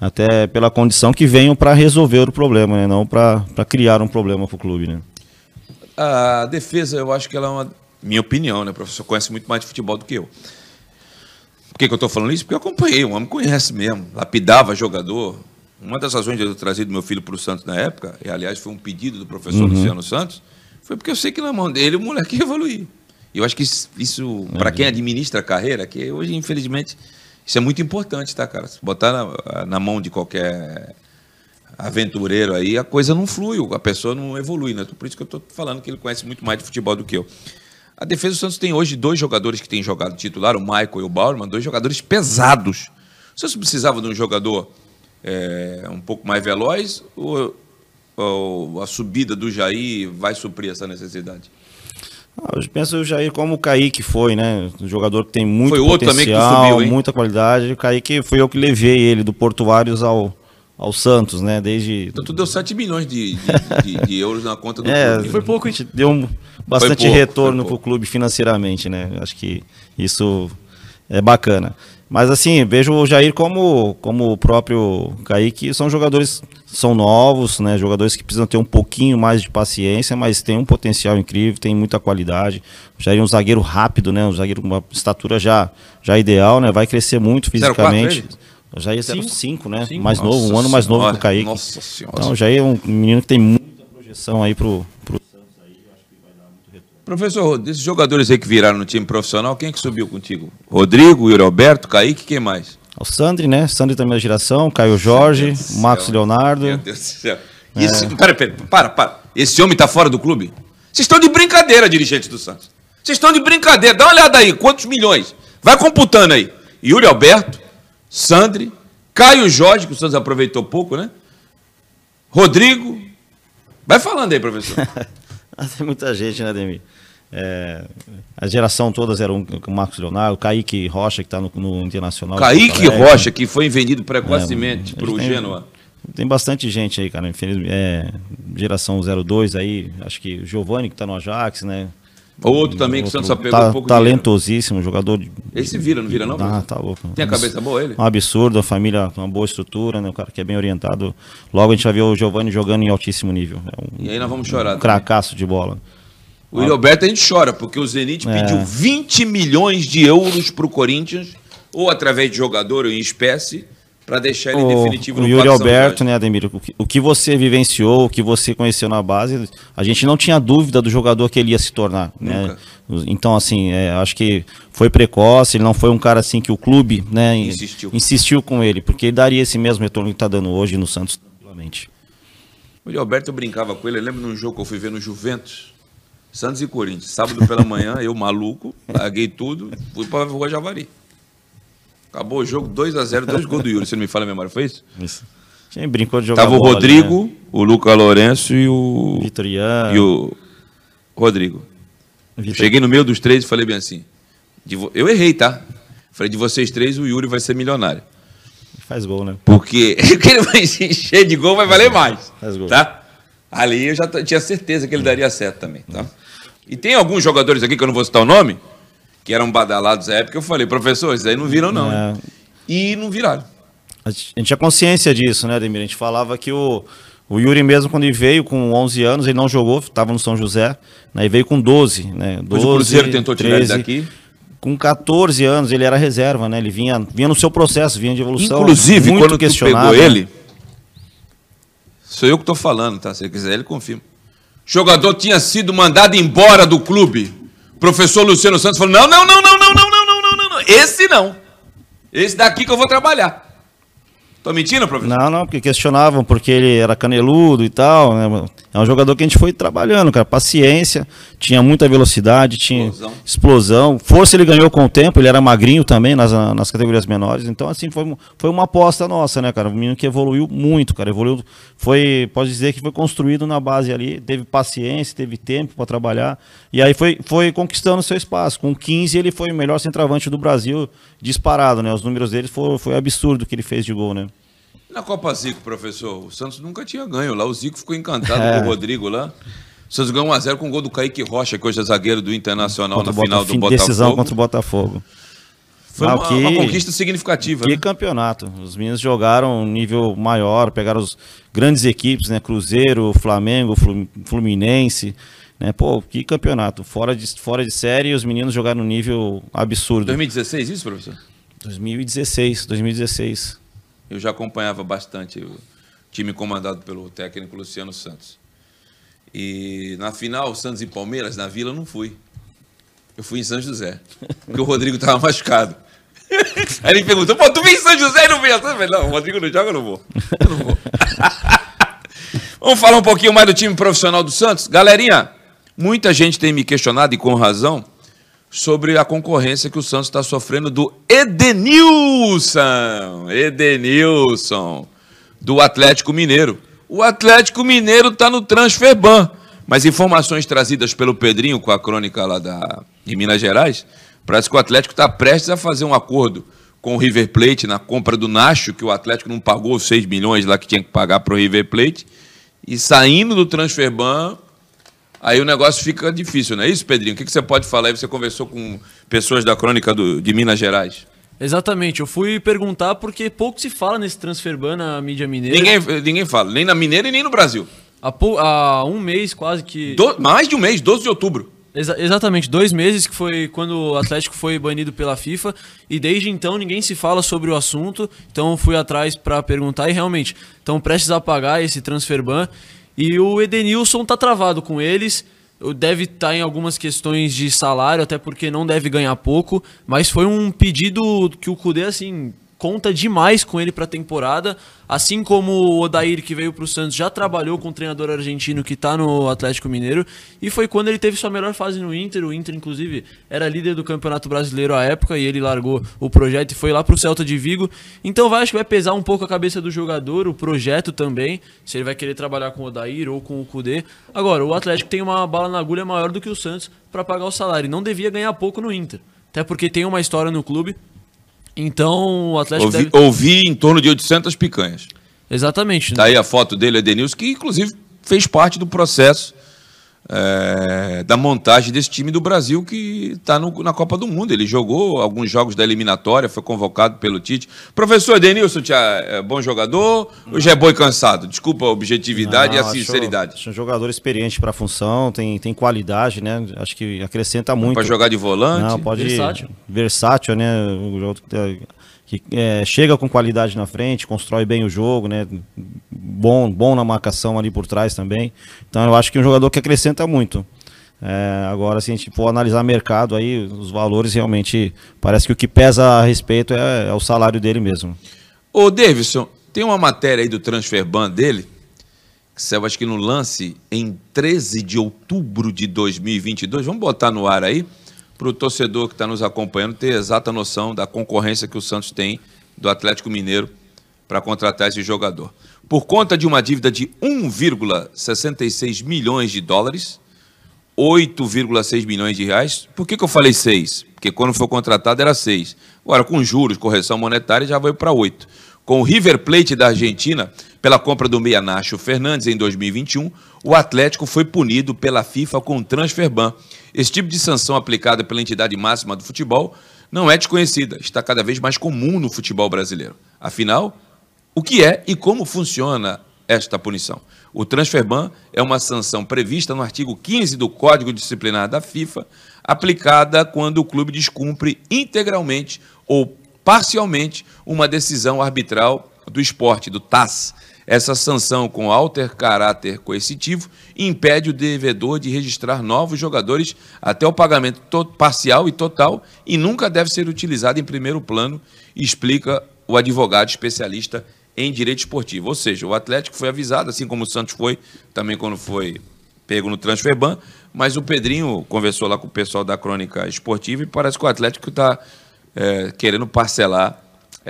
até pela condição que venham para resolver o problema, né, não para criar um problema para o clube, né.
A defesa, eu acho que ela é uma minha opinião, né, o professor conhece muito mais de futebol do que eu. Por que, que eu estou falando isso? Porque eu acompanhei, o homem conhece mesmo, lapidava jogador. Uma das razões de eu ter trazido meu filho para o Santos na época, e aliás foi um pedido do professor uhum. Luciano Santos, foi porque eu sei que na mão dele o moleque ia evoluir. E eu acho que isso, para quem administra a carreira, que hoje, infelizmente, isso é muito importante, tá, cara? Se botar na, na mão de qualquer aventureiro aí, a coisa não flui, a pessoa não evolui, né? Por isso que eu estou falando que ele conhece muito mais de futebol do que eu. A defesa do Santos tem hoje dois jogadores que têm jogado titular, o Michael e o Bauerman, dois jogadores pesados. O Santos precisava de um jogador é, um pouco mais veloz ou ou a subida do Jair vai suprir essa necessidade?
Ah, eu penso o Jair como o Kaique foi, né? Um jogador que tem muito foi outro potencial, também que subiu, muita qualidade. O Kaique foi eu que levei ele do Portuários ao, ao Santos, né? Desde.
Então tu deu 7 milhões de, de, de, de euros na conta do
é,
clube.
Foi pouco, a gente deu um, bastante pouco, retorno para o clube financeiramente, né? Acho que isso é bacana. Mas assim, vejo o Jair como, como o próprio Kaique, são jogadores, são novos, né? Jogadores que precisam ter um pouquinho mais de paciência, mas tem um potencial incrível, tem muita qualidade. O Jair é um zagueiro rápido, né? Um zagueiro com uma estatura já, já ideal, né? Vai crescer muito fisicamente. O Jair é 5, né? Cinco? Mais novo, um ano mais novo que o Kaique. Nossa senhora. Então o Jair é um menino que tem muita projeção aí pro, pro
Professor, desses jogadores aí que viraram no time profissional, quem é que subiu contigo? Rodrigo, Yuri Alberto, Kaique, quem mais?
O Sandri, né? Sandri também da geração, Caio Jorge, Marcos Leonardo. Meu Deus do
céu. É. Esse, pera, pera, para, para. Esse homem tá fora do clube? Vocês estão de brincadeira, dirigentes do Santos. Vocês estão de brincadeira. Dá uma olhada aí, quantos milhões? Vai computando aí. Yuri Alberto, Sandri, Caio Jorge, que o Santos aproveitou pouco, né? Rodrigo. Vai falando aí, professor.
Tem muita gente, né, Demi? É, a geração todas eram o Marcos Leonardo, o Kaique Rocha, que está no, no, Internacional.
Kaique Rocha, que foi vendido precocemente é, para o Genoa.
Tem bastante gente aí, cara. Infelizmente, é, geração 02 aí, acho que o Giovanni, que está no Ajax, né?
Outro também que o Santos pegou
tá, um pouco Talentosíssimo, jogador. De,
Esse vira, não vira não?
Ah, tá louco.
Tem a cabeça boa ele?
Um absurdo, a família com uma boa estrutura, né? O cara que é bem orientado. Logo a gente vai ver o Giovanni jogando em altíssimo nível. É
um, e aí nós vamos chorar.
Um cracaço de bola.
O Alberto a gente chora, porque o Zenit é. pediu 20 milhões de euros para o Corinthians, ou através de jogador ou em espécie, para deixar ele o, definitivo
o no Yuri Alberto, né, Ademir? O que, o que você vivenciou, o que você conheceu na base, a gente não tinha dúvida do jogador que ele ia se tornar. Né? Então, assim, é, acho que foi precoce, ele não foi um cara assim que o clube né, insistiu. insistiu com ele, porque ele daria esse mesmo retorno que está dando hoje no Santos, tranquilamente.
O Yuri Alberto brincava com ele, eu lembro num jogo que eu fui ver no Juventus, Santos e Corinthians. Sábado pela manhã, eu maluco, larguei tudo, fui para Rua Javari. Acabou o jogo 2 a 0 dois gols do Yuri, se não me fala a memória, foi isso? Isso.
Quem brincou de jogar
Tava o Rodrigo, ali, né? o Luca Lourenço e o.
Vitoriano.
E o Rodrigo. Vitor... Cheguei no meio dos três e falei bem assim. Vo... Eu errei, tá? Falei, de vocês três, o Yuri vai ser milionário.
Faz gol, né?
Porque ele vai se encher de gol, vai valer mais. Faz gol. Tá? Ali eu já tinha certeza que ele daria certo também, tá? E tem alguns jogadores aqui, que eu não vou citar o nome, que eram badalados na época, eu falei, professor, esses aí não viram não. É. E não viraram.
A gente tinha consciência disso, né, Ademir? A gente falava que o, o Yuri mesmo, quando ele veio com 11 anos, ele não jogou, estava no São José, né, e veio com 12, né? 12,
o Cruzeiro tentou tirar 13, ele daqui.
Com 14 anos, ele era reserva, né? Ele vinha, vinha no seu processo, vinha de evolução.
Inclusive, quando questionado, tu pegou ele, sou eu que estou falando, tá? Se ele quiser, ele confirma jogador tinha sido mandado embora do clube. O professor Luciano Santos falou: não, não, não, não, não, não, não, não, não, não. Esse não. Esse daqui que eu vou trabalhar. Tô mentindo, professor?
Não, não, porque questionavam porque ele era caneludo e tal. Né? É um jogador que a gente foi trabalhando, cara. Paciência, tinha muita velocidade, tinha
Explosão.
explosão. Força ele ganhou com o tempo, ele era magrinho também nas, nas categorias menores. Então, assim, foi, foi uma aposta nossa, né, cara? Um menino que evoluiu muito, cara. Evoluiu, foi, pode dizer que foi construído na base ali. Teve paciência, teve tempo para trabalhar. E aí foi, foi conquistando seu espaço. Com 15, ele foi o melhor centroavante do Brasil disparado, né? Os números dele foi, foi absurdo o que ele fez de gol, né?
Na Copa Zico, professor, o Santos nunca tinha ganho lá. O Zico ficou encantado
É.
com o Rodrigo lá. O Santos ganhou 1x0 com o gol do Kaique Rocha, que hoje é zagueiro do Internacional
Contra
na final do
Botafim- Decisão
Botafogo.
contra o Botafogo.
Foi
Ah,
uma,
que-
uma conquista significativa.
Que
né?
campeonato. Os meninos jogaram um nível maior, pegaram os grandes equipes, né? Cruzeiro, Flamengo, Flu- Fluminense. Né? Pô, que campeonato. Fora de, fora de série, os meninos jogaram um nível absurdo.
2016, isso, professor?
2016, 2016.
Eu já acompanhava bastante o time comandado pelo técnico Luciano Santos. E na final, Santos e Palmeiras, na Vila, eu não fui. Eu fui em São José, porque o Rodrigo estava machucado. Aí ele perguntou, pô, tu vem em São José e não vem? Eu falei, não, o Rodrigo não joga, eu não vou. Eu não vou. Vamos falar um pouquinho mais do time profissional do Santos? Galerinha, muita gente tem me questionado, e com razão, sobre a concorrência que o Santos está sofrendo do Edenilson. Edenilson, do Atlético Mineiro. O Atlético Mineiro está no transfer ban. Mas informações trazidas pelo Pedrinho com a crônica lá da, de Minas Gerais, parece que o Atlético está prestes a fazer um acordo com o River Plate na compra do Nacho, que o Atlético não pagou os 6 milhões lá que tinha que pagar para o River Plate. E saindo do transfer ban, Aí o negócio fica difícil, não é isso, Pedrinho? O que, que você pode falar aí? Você conversou com pessoas da crônica do- de Minas Gerais.
Exatamente, eu fui perguntar porque pouco se fala nesse transfer ban na mídia mineira.
Ninguém, ninguém fala, nem na Mineira e nem no Brasil.
Há, pou- há um mês quase que.
Do- mais de um mês, 12 de outubro.
Exa- exatamente, dois meses que foi quando o Atlético foi banido pela FIFA e desde então ninguém se fala sobre o assunto. Então eu fui atrás para perguntar e realmente estão prestes a pagar esse transfer ban e o Edenilson tá travado com eles. Deve estar em algumas questões de salário, até porque não deve ganhar pouco, mas foi um pedido que o Cudê assim conta demais com ele para a temporada, assim como o Odair que veio para o Santos já trabalhou com o treinador argentino que está no Atlético Mineiro e foi quando ele teve sua melhor fase no Inter. O Inter inclusive era líder do Campeonato Brasileiro à época e ele largou o projeto e foi lá para o Celta de Vigo. Então vai acho que vai pesar um pouco a cabeça do jogador, o projeto também, se ele vai querer trabalhar com o Odair ou com o Cudê. Agora o Atlético tem uma bala na agulha maior do que o Santos para pagar o salário. Não devia ganhar pouco no Inter, até porque tem uma história no clube. Então o Atlético
Ouvi,
deve...
ouvi em torno de 800 picanhas.
Exatamente.
Tá aí a foto dele, Edenilson, que inclusive fez parte do processo é, da montagem desse time do Brasil que está na Copa do Mundo. Ele jogou alguns jogos da eliminatória, foi convocado pelo Tite. Professor Edenilson, tia, é bom jogador ou já é boi cansado? Desculpa a objetividade e a
Não, acho-
sinceridade.
Acho um jogador experiente para a função, tem, tem qualidade, né? Acho que acrescenta muito.
Para jogar de volante?
Não, pode
Versátil.
versátil, né? O jogador que, é, chega com qualidade na frente, constrói bem o jogo, né? Bom, bom na marcação ali por trás também. Então eu acho que é um jogador que acrescenta muito. É, agora, se a gente for analisar mercado aí, os valores realmente parece que o que pesa a respeito é, é o salário dele mesmo.
Ô, Davidson, tem uma matéria aí do transfer ban dele, que saiu acho que no lance em 13 de outubro de 2022. Vamos botar no ar aí, para o torcedor que está nos acompanhando ter exata noção da concorrência que o Santos tem do Atlético Mineiro para contratar esse jogador. Por conta de uma dívida de 1,66 milhões de dólares, 8,6 milhões de reais. Por que, que eu falei 6? Porque quando foi contratado era 6. Agora, com juros, correção monetária, já veio para 8. Com o River Plate da Argentina, pela compra do meia Nacho Fernandes em 2021, o Atlético foi punido pela FIFA com transfer ban. Esse tipo de sanção aplicada pela entidade máxima do futebol não é desconhecida, está cada vez mais comum no futebol brasileiro. Afinal, o que é e como funciona esta punição? O transfer ban é uma sanção prevista no artigo 15 do Código Disciplinar da FIFA, aplicada quando o clube descumpre integralmente ou parcialmente uma decisão arbitral do esporte, do TAS. Essa sanção com alter caráter coercitivo impede o devedor de registrar novos jogadores até o pagamento to- parcial e total e nunca deve ser utilizado em primeiro plano, explica o advogado especialista em direito esportivo. Ou seja, o Atlético foi avisado, assim como o Santos foi, também quando foi pego no Transferban, mas o Pedrinho conversou lá com o pessoal da Crônica Esportiva e parece que o Atlético está é, querendo parcelar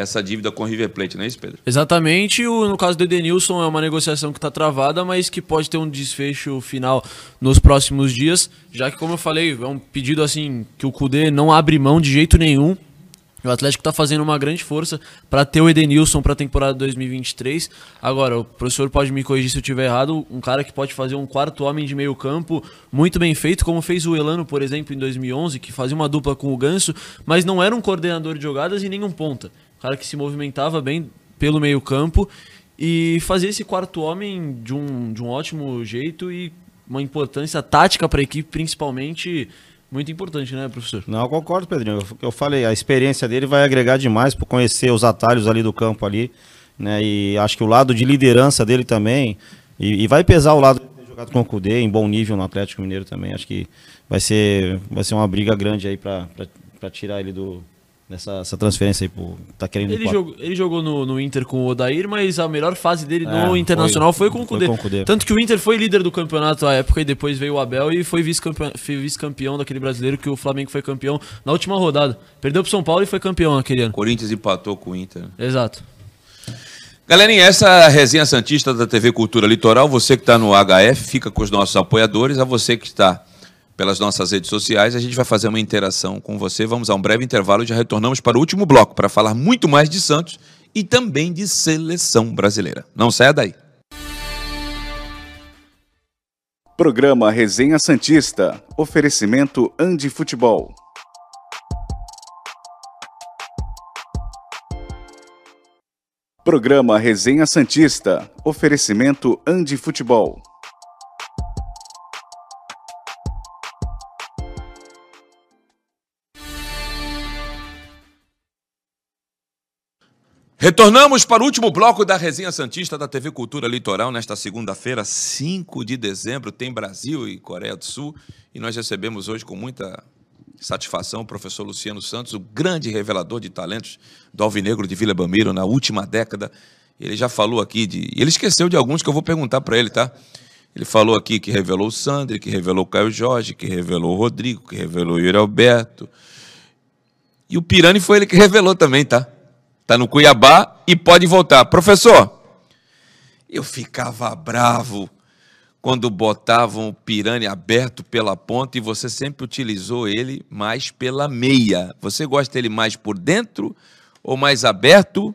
essa dívida com o River Plate, não é isso, Pedro?
Exatamente. O, no caso do Edenilson, é uma negociação que está travada, mas que pode ter um desfecho final nos próximos dias, já que, como eu falei, é um pedido assim que o Cudê não abre mão de jeito nenhum. O Atlético está fazendo uma grande força para ter o Edenilson para a temporada 2023. Agora, o professor pode me corrigir se eu estiver errado. Um cara que pode fazer um quarto homem de meio campo muito bem feito, como fez o Elano, por exemplo, em 2011, que fazia uma dupla com o Ganso, mas não era um coordenador de jogadas e nem um ponta cara que se movimentava bem pelo meio campo e fazia esse quarto homem de um, de um ótimo jeito e uma importância tática para a equipe, principalmente, muito importante, né, professor?
Não, eu concordo, Pedrinho. Eu, eu falei, a experiência dele vai agregar demais por conhecer os atalhos ali do campo ali, né? E acho que o lado de liderança dele também, e, e vai pesar o lado de ter jogado com o Cudê em bom nível no Atlético Mineiro também. Acho que vai ser, vai ser uma briga grande aí para tirar ele do, nessa essa transferência aí pro, tá querendo
ele, jogou, ele jogou no, no, Inter com o Odair, mas a melhor fase dele é, no Internacional foi, foi com, o Cudê. Cudê. Tanto que o Inter foi líder do campeonato à época e depois veio o Abel e foi vice-campeão vice daquele brasileiro que o Flamengo foi campeão na última rodada. Perdeu pro São Paulo e foi campeão naquele ano.
Corinthians empatou com o Inter.
Exato.
Galerinha, essa é a resenha Santista da TV Cultura Litoral. Você que está no HF, fica com os nossos apoiadores. A você que está pelas nossas redes sociais. A gente vai fazer uma interação com você. Vamos a um breve intervalo e já retornamos para o último bloco para falar muito mais de Santos e também de seleção brasileira. Não saia daí.
Programa Resenha Santista. Oferecimento Andi Futebol. Programa Resenha Santista. Oferecimento Andi Futebol.
Retornamos para o último bloco da Resenha Santista da TV Cultura Litoral. Nesta segunda-feira, 5 de dezembro, tem Brasil e Coreia do Sul. E nós recebemos hoje com muita satisfação o professor Luciano Santos, o grande revelador de talentos do Alvinegro de Vila Bamiro na última década. Ele já falou aqui de. Ele esqueceu de alguns que eu vou perguntar para ele, tá? Ele falou aqui que revelou o Sandri, que revelou o Caio Jorge, que revelou o Rodrigo, que revelou o Yuri Alberto. E o Pirani foi ele que revelou também, tá? Está no Cuiabá e pode voltar. Professor, eu ficava bravo quando botavam o Pirani aberto pela ponta e você sempre utilizou ele mais pela meia. Você gosta dele mais por dentro ou mais aberto?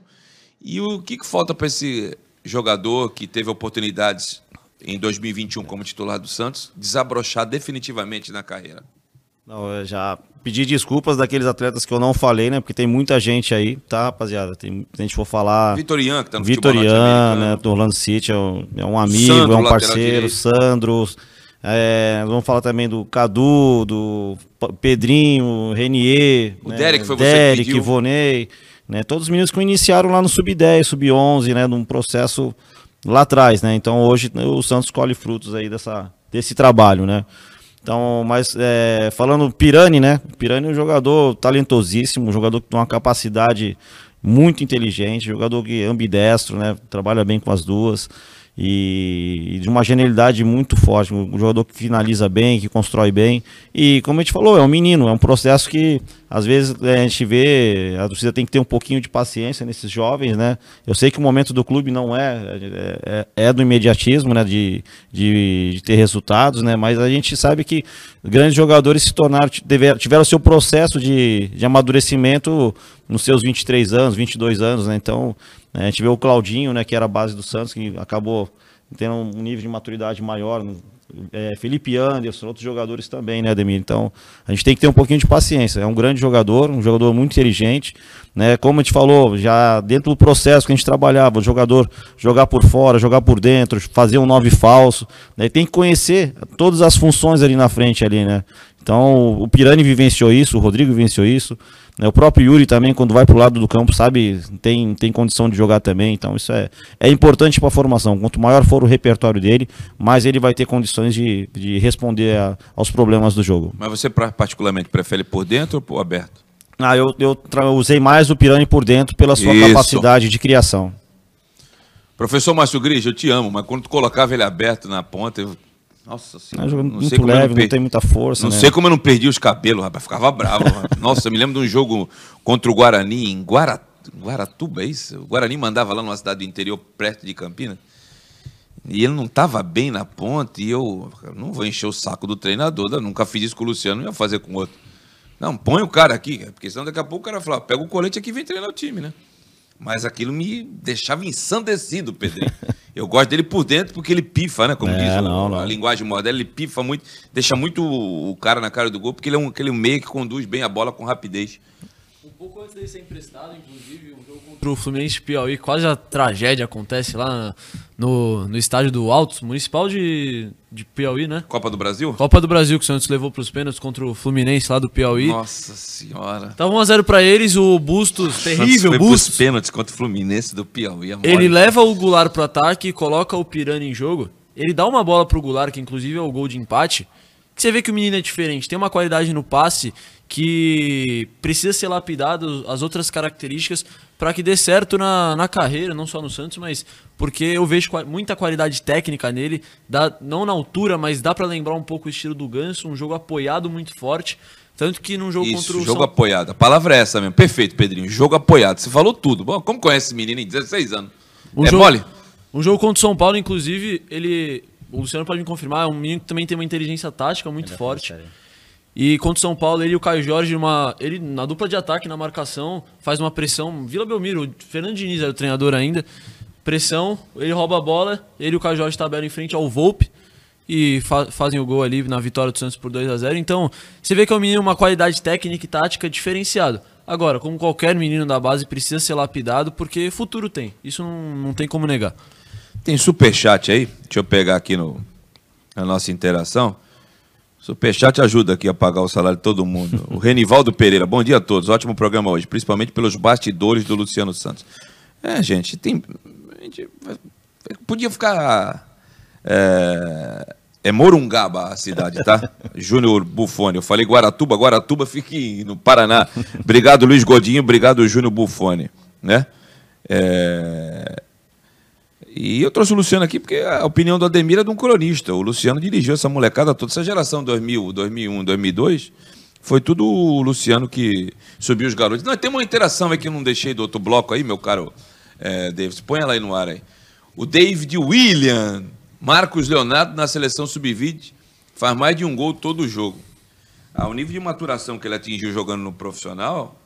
E o que, que falta para esse jogador que teve oportunidades em 2021 como titular do Santos desabrochar definitivamente na carreira?
Não, já pedi desculpas daqueles atletas que eu não falei, né? Porque tem muita gente aí, tá, rapaziada? Tem, se a gente for falar.
Vitorian, que tá no
Vitorian, né? Do Orlando City, é um, é um amigo, Sandro, é um parceiro, Sandro. É, vamos falar também do Cadu, do Pedrinho, Renier.
O né? Derek foi
Derek,
você que pediu.
Vonei, né? Todos os meninos que iniciaram lá no Sub-10, Sub-11, né? Num processo lá atrás, né? Então hoje o Santos colhe frutos aí dessa, desse trabalho, né? Então, mas é, falando Pirani, né? Pirani é um jogador talentosíssimo, um jogador que tem uma capacidade muito inteligente, jogador que é ambidestro, né? Trabalha bem com as duas e, de uma genialidade muito forte, um jogador que finaliza bem, que constrói bem. E como a gente falou, é um menino, é um processo que às vezes a gente vê, a torcida tem que ter um pouquinho de paciência nesses jovens, né? Eu sei que o momento do clube não é, é, é, é do imediatismo, né? De, de, de, ter resultados, né? Mas a gente sabe que grandes jogadores se tornaram, tiveram seu processo de, de amadurecimento nos seus 23 anos, 22 anos, né? Então, a gente vê o Claudinho, né, que era a base do Santos, que acabou tendo um nível de maturidade maior. É, Felipe Anderson, outros jogadores também, né, Ademir? Então, a gente tem que ter um pouquinho de paciência. É um grande jogador, um jogador muito inteligente, né? Como a gente falou, já dentro do processo que a gente trabalhava, o jogador jogar por fora, jogar por dentro, fazer um nove falso, né? Tem que conhecer todas as funções ali na frente ali, né? Então, o Pirani vivenciou isso, o Rodrigo vivenciou isso. Né? O próprio Yuri também, quando vai para o lado do campo, sabe, tem, tem condição de jogar também. Então isso é, é importante para a formação. Quanto maior for o repertório dele, mais ele vai ter condições de, de responder a, aos problemas do jogo.
Mas você particularmente prefere por dentro ou por aberto?
Ah, eu, eu usei mais o Pirani por dentro pela sua isso. capacidade de criação.
Professor Márcio Gris, eu te amo, mas quando tu colocava ele aberto na ponta, eu... Nossa senhora.
É um jogo
não
muito
sei como eu
leve,
não
não
per-
tem muita força,
Não
né?
sei como eu não perdi os cabelos, rapaz. Ficava bravo. rapaz. Nossa, eu me lembro de um jogo contra o Guarani em Guara... Guaratuba, é isso? O Guarani mandava lá numa cidade do interior, perto de Campinas. E ele não estava bem na ponta e eu não vou encher o saco do treinador. Eu nunca fiz isso com o Luciano, não ia fazer com outro. Não, põe o cara aqui, porque senão daqui a pouco o cara fala, pega o colete aqui e vem treinar o time, né? Mas aquilo me deixava ensandecido, Pedrinho. Eu gosto dele por dentro porque ele pifa, né? Como
É,
diz o-
não, não.
a linguagem moderna, ele pifa muito, deixa muito o cara na cara do gol, porque ele é um, aquele meio que conduz bem a bola com rapidez.
Um pouco antes dele ser emprestado, inclusive, um jogo contra o Fluminense Piauí, quase a tragédia acontece lá na- no, no estádio do Altos, municipal de, de Piauí, né?
Copa do Brasil?
Copa do Brasil, que o Santos levou pros pênaltis contra o Fluminense lá do Piauí.
Nossa senhora.
Tava 1x0 pra eles, o Bustos, terrível
foi
Bustos.
pênaltis contra o Fluminense do Piauí. é
Ele leva o Goulart pro ataque, coloca o Pirani em jogo. Ele dá uma bola pro Goulart, que inclusive é o gol de empate. Que você vê que o menino é diferente, tem uma qualidade no passe que precisa ser lapidado as outras características para que dê certo na, na carreira, não só no Santos, mas porque eu vejo muita qualidade técnica nele, dá, não na altura, mas dá para lembrar um pouco o estilo do Ganso, um jogo apoiado muito forte. Tanto que num jogo
Isso,
contra o
jogo
São
apoiado. A palavra é essa mesmo. Perfeito, Pedrinho. Jogo apoiado. Você falou tudo. Bom, como conhece esse menino em 16 anos?
Um
é
jogo-
mole?
Um jogo contra o São Paulo, inclusive, ele. O Luciano pode me confirmar, é um menino que também tem uma inteligência tática muito forte. E contra o São Paulo, ele e o Caio Jorge, uma, ele na dupla de ataque, na marcação, faz uma pressão. Vila Belmiro, o Fernando Diniz era o treinador ainda. Pressão, ele rouba a bola, ele e o Caio Jorge tabelam em frente ao Volpe e fa- fazem o gol ali na vitória do Santos por 2 a 0 Então, você vê que é um menino uma qualidade técnica e tática diferenciado. Agora, como qualquer menino da base, precisa ser lapidado porque futuro tem. Isso não, não tem como negar.
Tem superchat aí? Deixa eu pegar aqui no, na nossa interação. Superchat ajuda aqui a pagar o salário de todo mundo. O Renivaldo Pereira, bom dia a todos. Ótimo programa hoje, principalmente pelos bastidores do Luciano Santos. É, gente, tem. a gente podia ficar. É, é Morungaba a cidade, tá? Júnior Buffoni. Eu falei Guaratuba, Guaratuba fica em- no Paraná. Obrigado, Luiz Godinho. Obrigado, Júnior Buffoni. Né? É, e eu trouxe o Luciano aqui porque a opinião do Ademir é de um cronista. O Luciano dirigiu essa molecada toda. Essa geração 2000, 2001, 2002, foi tudo o Luciano que subiu os garotos. Não, tem uma interação aí que eu não deixei do outro bloco aí, meu caro é, Davis. Põe ela aí no ar aí. O David William, Marcos Leonardo na seleção sub-20, faz mais de um gol todo jogo. Ah, o nível de maturação que ele atingiu jogando no profissional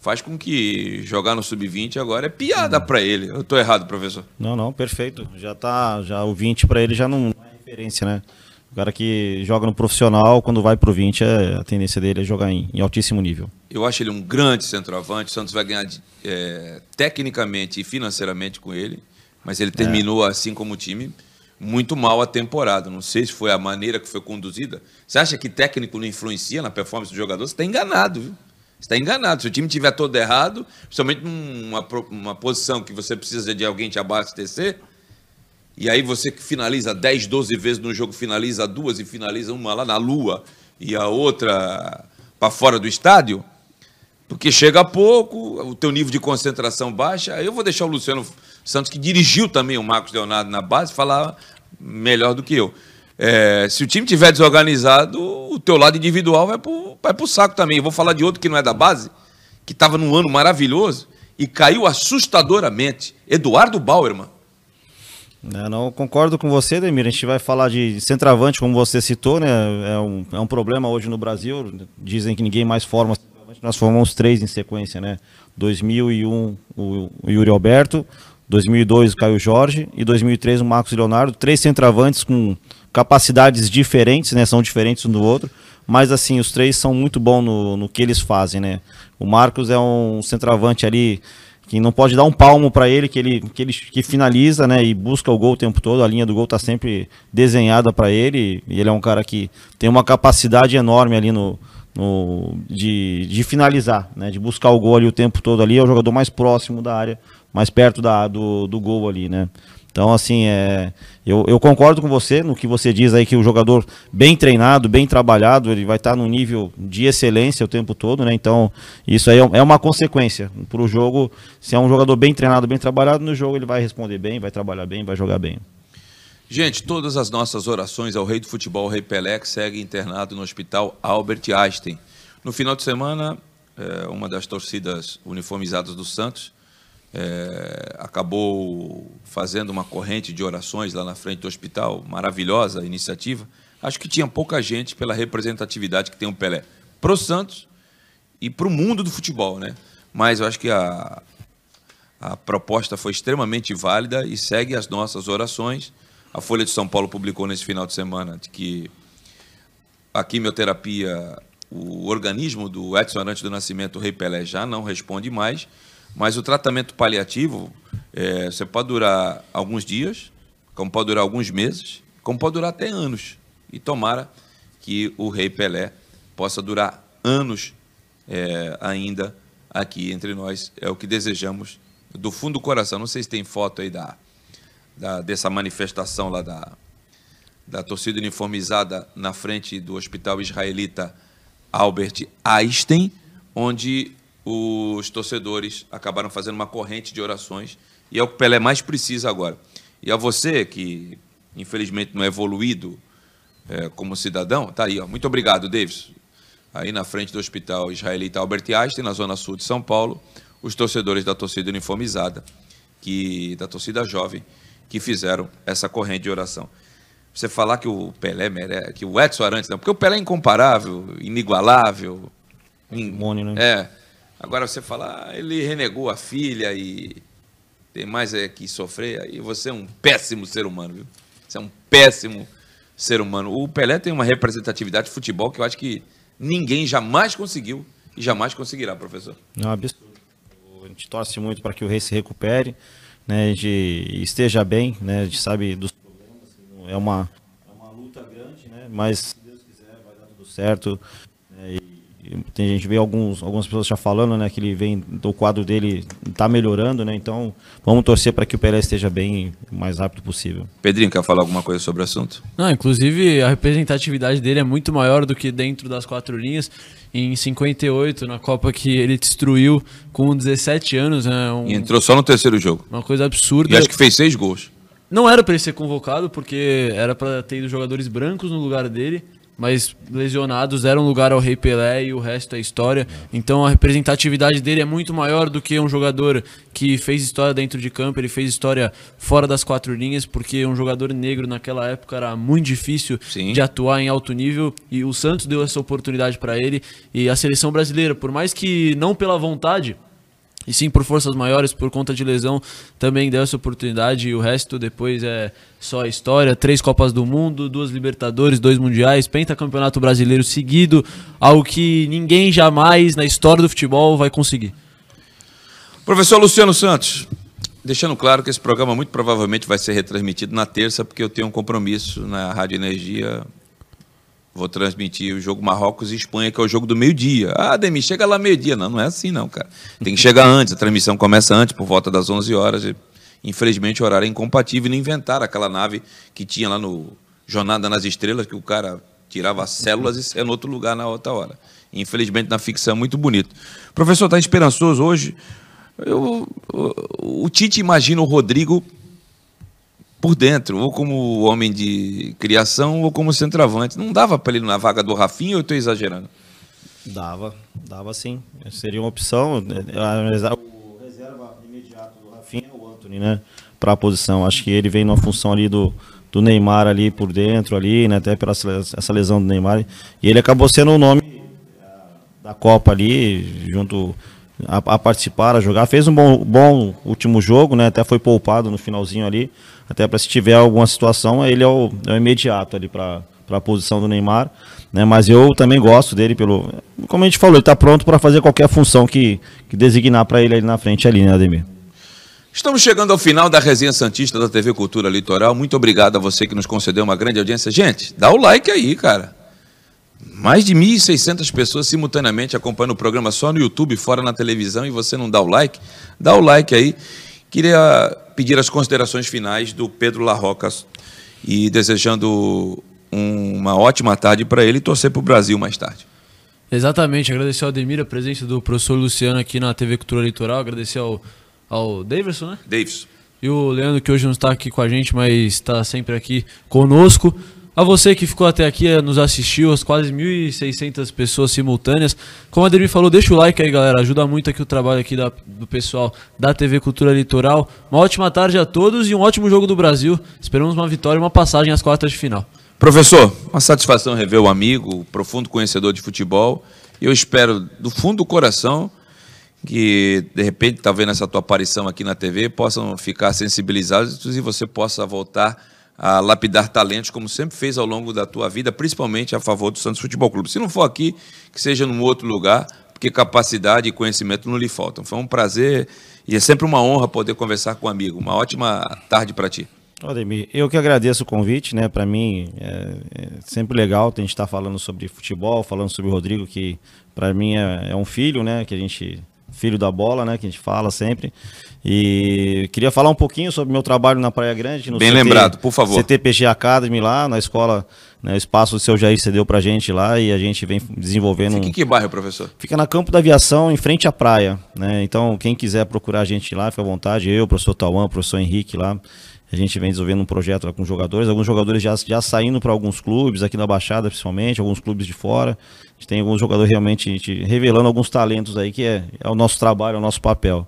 faz com que jogar no sub-20 agora é piada pra ele. Eu tô errado, professor?
Não, não, perfeito. Já tá, já o 20 pra ele já não é referência, né? O cara que joga no profissional, quando vai pro 20, é, a tendência dele é jogar em, em altíssimo nível.
Eu acho ele um grande centroavante. O Santos vai ganhar é, tecnicamente e financeiramente com ele, mas ele terminou, assim como o time, muito mal a temporada. Não sei se foi a maneira que foi conduzida. Você acha que técnico não influencia na performance do jogador? Você está enganado, viu? Está enganado. Se o time tiver todo errado, principalmente numa uma posição que você precisa de alguém te abastecer, e aí você que finaliza 10, 12 vezes no jogo, finaliza duas e finaliza uma lá na lua e a outra para fora do estádio, porque chega pouco, o teu nível de concentração baixa. Eu vou deixar o Luciano Santos, que dirigiu também o Marcos Leonardo na base, falar melhor do que eu. É, se o time tiver desorganizado, o teu lado individual vai pro, vai pro saco também. Eu vou falar de outro que não é da base, que estava num ano maravilhoso e caiu assustadoramente. Eduardo Bauerman.
É, não concordo com você, Demir. A gente vai falar de centroavante, como você citou, né? É um, é um problema hoje no Brasil. Dizem que ninguém mais forma centroavante. Nós formamos três em sequência, né? 2001 o, o Yuri Alberto, 2002 o Caio Jorge e 2003 o Marcos Leonardo. Três centroavantes com capacidades diferentes, né? São diferentes um do outro. Mas assim, os três são muito bons no, no que eles fazem, né? O Marcos é um centroavante ali que não pode dar um palmo para ele, que ele, que ele que finaliza, né, e busca o gol o tempo todo, a linha do gol tá sempre desenhada para ele, e ele é um cara que tem uma capacidade enorme ali no, no de, de finalizar, né, de buscar o gol ali o tempo todo ali, é o jogador mais próximo da área, mais perto da, do, do gol ali, né. Então, assim, é, eu, eu, concordo com você no que você diz aí que o jogador bem treinado, bem trabalhado, ele vai estar num nível de excelência o tempo todo, né? Então, isso aí é, é uma consequência para o jogo. Se é um jogador bem treinado, bem trabalhado, no jogo ele vai responder bem, vai trabalhar bem, vai jogar bem.
Gente, todas as nossas orações ao rei do futebol, o rei Pelé, que segue internado no hospital Albert Einstein. No final de semana, é, uma das torcidas uniformizadas do Santos é, acabou fazendo uma corrente de orações lá na frente do hospital, maravilhosa iniciativa. Acho que tinha pouca gente pela representatividade que tem o Pelé para o Santos e para o mundo do futebol, né? Mas eu acho que a, a proposta foi extremamente válida e segue as nossas orações. A Folha de São Paulo publicou nesse final de semana de que a quimioterapia, o organismo do Edson Arantes do Nascimento, o Rei Pelé, já não responde mais, mas o tratamento paliativo é, você pode durar alguns dias, como pode durar alguns meses, como pode durar até anos. E tomara que o Rei Pelé possa durar anos é, ainda aqui entre nós. É o que desejamos do fundo do coração. Não sei se tem foto aí da da, dessa manifestação lá da, da torcida uniformizada na frente do hospital israelita Albert Einstein, onde os torcedores acabaram fazendo uma corrente de orações e é o que o Pelé mais precisa agora. E a você que infelizmente não é evoluído é, como cidadão, tá aí, ó. muito obrigado, Davis. Aí na frente do hospital israelita Albert Einstein, na zona sul de São Paulo, os torcedores da torcida uniformizada, que da torcida jovem, que fizeram essa corrente de oração. Você falar que o Pelé merece, que o Edson Arantes, não, porque o Pelé é incomparável, inigualável. In, né? É. Agora você falar, ah, ele renegou a filha e tem mais é que sofrer, aí você é um péssimo ser humano, viu? Você é um péssimo ser humano. O Pelé tem uma representatividade de futebol que eu acho que ninguém jamais conseguiu e jamais conseguirá, professor.
Não, absurdo. A gente torce muito para que o rei se recupere né, a gente esteja bem, né, a gente sabe dos problemas, é uma, é uma luta grande, né, mas se Deus quiser vai dar tudo certo. Né, e, tem gente vê alguns algumas pessoas já falando, né, que ele vem do quadro dele está melhorando, né? Então, vamos torcer para que o Pelé esteja bem o mais rápido possível.
Pedrinho, quer falar alguma coisa sobre o assunto?
Não, inclusive a representatividade dele é muito maior do que dentro das quatro linhas. Em 58, na Copa que ele destruiu com 17 anos, né?
Um, e entrou só no terceiro jogo.
Uma coisa absurda.
E acho que fez seis gols.
Não era para ele ser convocado, porque era para ter ido jogadores brancos no lugar dele mas lesionados deram lugar ao Rei Pelé e o resto é história. Então a representatividade dele é muito maior do que um jogador que fez história dentro de campo, ele fez história fora das quatro linhas, porque um jogador negro naquela época era muito difícil Sim. de atuar em alto nível e o Santos deu essa oportunidade para ele e a seleção brasileira, por mais que não pela vontade, e sim por forças maiores, por conta de lesão, também deu essa oportunidade e o resto depois é só história. Três Copas do Mundo, duas Libertadores, dois Mundiais, pentacampeonato brasileiro seguido, algo que ninguém jamais na história do futebol vai conseguir.
Professor Luciano Santos, deixando claro que esse programa muito provavelmente vai ser retransmitido na terça, porque eu tenho um compromisso na Rádio Energia vou transmitir o jogo Marrocos e Espanha, que é o jogo do meio-dia. Ah, Demi, chega lá meio-dia. Não, não é assim não, cara. Tem que chegar antes, a transmissão começa antes, por volta das 11 horas. E, infelizmente o horário é incompatível e não inventaram aquela nave que tinha lá no Jornada nas Estrelas, que o cara tirava células e é no outro lugar na outra hora. Infelizmente na ficção é muito bonito. Professor está esperançoso hoje. Eu, o Tite imagina o Rodrigo por dentro, ou como homem de criação, ou como centroavante. Não dava para ele na vaga do Rafinha ou eu estou exagerando?
Dava, dava sim. Seria uma opção. O reserva imediato do Rafinha é o Anthony, né? Para a posição. Acho que ele vem numa função ali do, do Neymar ali por dentro, ali, né? Até pela essa lesão do Neymar. E ele acabou sendo o nome da Copa ali, junto a, a, participar, a jogar. Fez um bom, bom último jogo, né? Até foi poupado no finalzinho ali. Até para se tiver alguma situação, ele é o, é o imediato ali para a posição do Neymar. Né? Mas eu também gosto dele pelo. Como a gente falou, ele está pronto para fazer qualquer função que, que designar para ele ali na frente ali, né, Ademir?
Estamos chegando ao final da resenha Santista da TV Cultura Litoral. Muito obrigado a você que nos concedeu uma grande audiência. Gente, dá o like aí, cara. Mais de 1.600 pessoas simultaneamente acompanhando o programa só no YouTube, fora na televisão, e você não dá o like? Dá o like aí. Queria pedir as considerações finais do Pedro Larroca e desejando um, uma ótima tarde para ele e torcer para o Brasil mais tarde.
Exatamente, agradecer ao Ademir a presença do professor Luciano aqui na TV Cultura Litoral, agradecer ao, ao Davidson, né?
Davidson.
E o Leandro, que hoje não está aqui com a gente, mas está sempre aqui conosco. A você que ficou até aqui, eh, nos assistiu, as quase 1.600 pessoas simultâneas. Como a Ademir falou, deixa o like aí, galera. Ajuda muito aqui o trabalho aqui da, do pessoal da TV Cultura Litoral. Uma ótima tarde a todos e um ótimo jogo do Brasil. Esperamos uma vitória e uma passagem às quartas de final.
Professor, uma satisfação rever o amigo, profundo conhecedor de futebol. Eu espero, do fundo do coração, que de repente, talvez nessa tua aparição aqui na TV, possam ficar sensibilizados e você possa voltar a lapidar talentos, como sempre fez ao longo da tua vida, principalmente a favor do Santos Futebol Clube. Se não for aqui, que seja num outro lugar, porque capacidade e conhecimento não lhe faltam. Foi um prazer e é sempre uma honra poder conversar com um amigo. Uma ótima tarde para ti.
Ademir, eu que agradeço o convite, né? Para mim é, é, sempre legal a gente estar falando sobre futebol, falando sobre o Rodrigo, que para mim é, é, um filho, né? Que a gente filho da bola, né? Que a gente fala sempre. E queria falar um pouquinho sobre meu trabalho na Praia Grande.
Bem CT, lembrado, por favor.
CTPG Academy lá, na escola, né, o espaço do seu Jair cedeu pra gente lá e a gente vem desenvolvendo.
Fica em que bairro, professor?
Fica na Campo da Aviação, em frente à praia. Né? Então, quem quiser procurar a gente lá, fica à vontade. Eu, o professor Tauan, o professor Henrique lá. A gente vem desenvolvendo um projeto lá com jogadores, alguns jogadores já, já saindo para alguns clubes, aqui na Baixada principalmente, alguns clubes de fora. A gente tem alguns jogadores realmente revelando alguns talentos aí, que é, é o nosso trabalho, é o nosso papel.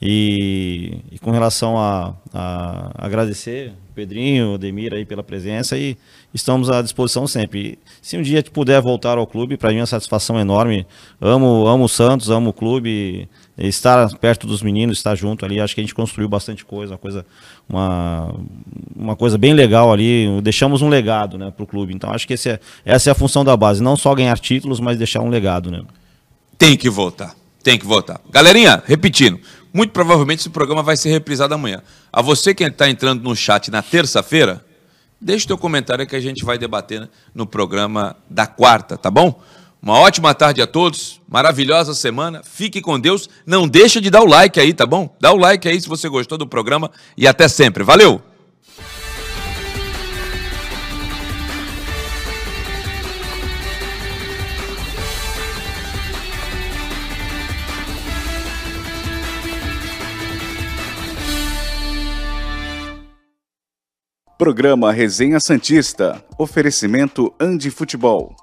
E, e, com relação a, a, agradecer Pedrinho, Demir aí pela presença e estamos à disposição sempre. E, se um dia puder voltar ao clube, para mim é uma satisfação enorme. Amo, amo o Santos, amo o clube, estar perto dos meninos, estar junto ali, acho que a gente construiu bastante coisa, uma coisa, uma, uma coisa bem legal ali. Deixamos um legado né, para o clube. Então acho que é, essa é a função da base, não só ganhar títulos, mas deixar um legado. Né?
Tem que voltar. Tem que voltar. Galerinha, repetindo, muito provavelmente esse programa vai ser reprisado amanhã. A você que está entrando no chat na terça-feira, deixe o teu comentário que a gente vai debater no programa da quarta, tá bom? Uma ótima tarde a todos, maravilhosa semana, fique com Deus, não deixa de dar o like aí, tá bom? Dá o like aí se você gostou do programa e até sempre. Valeu!
Programa Resenha Santista. Oferecimento Andi Futebol.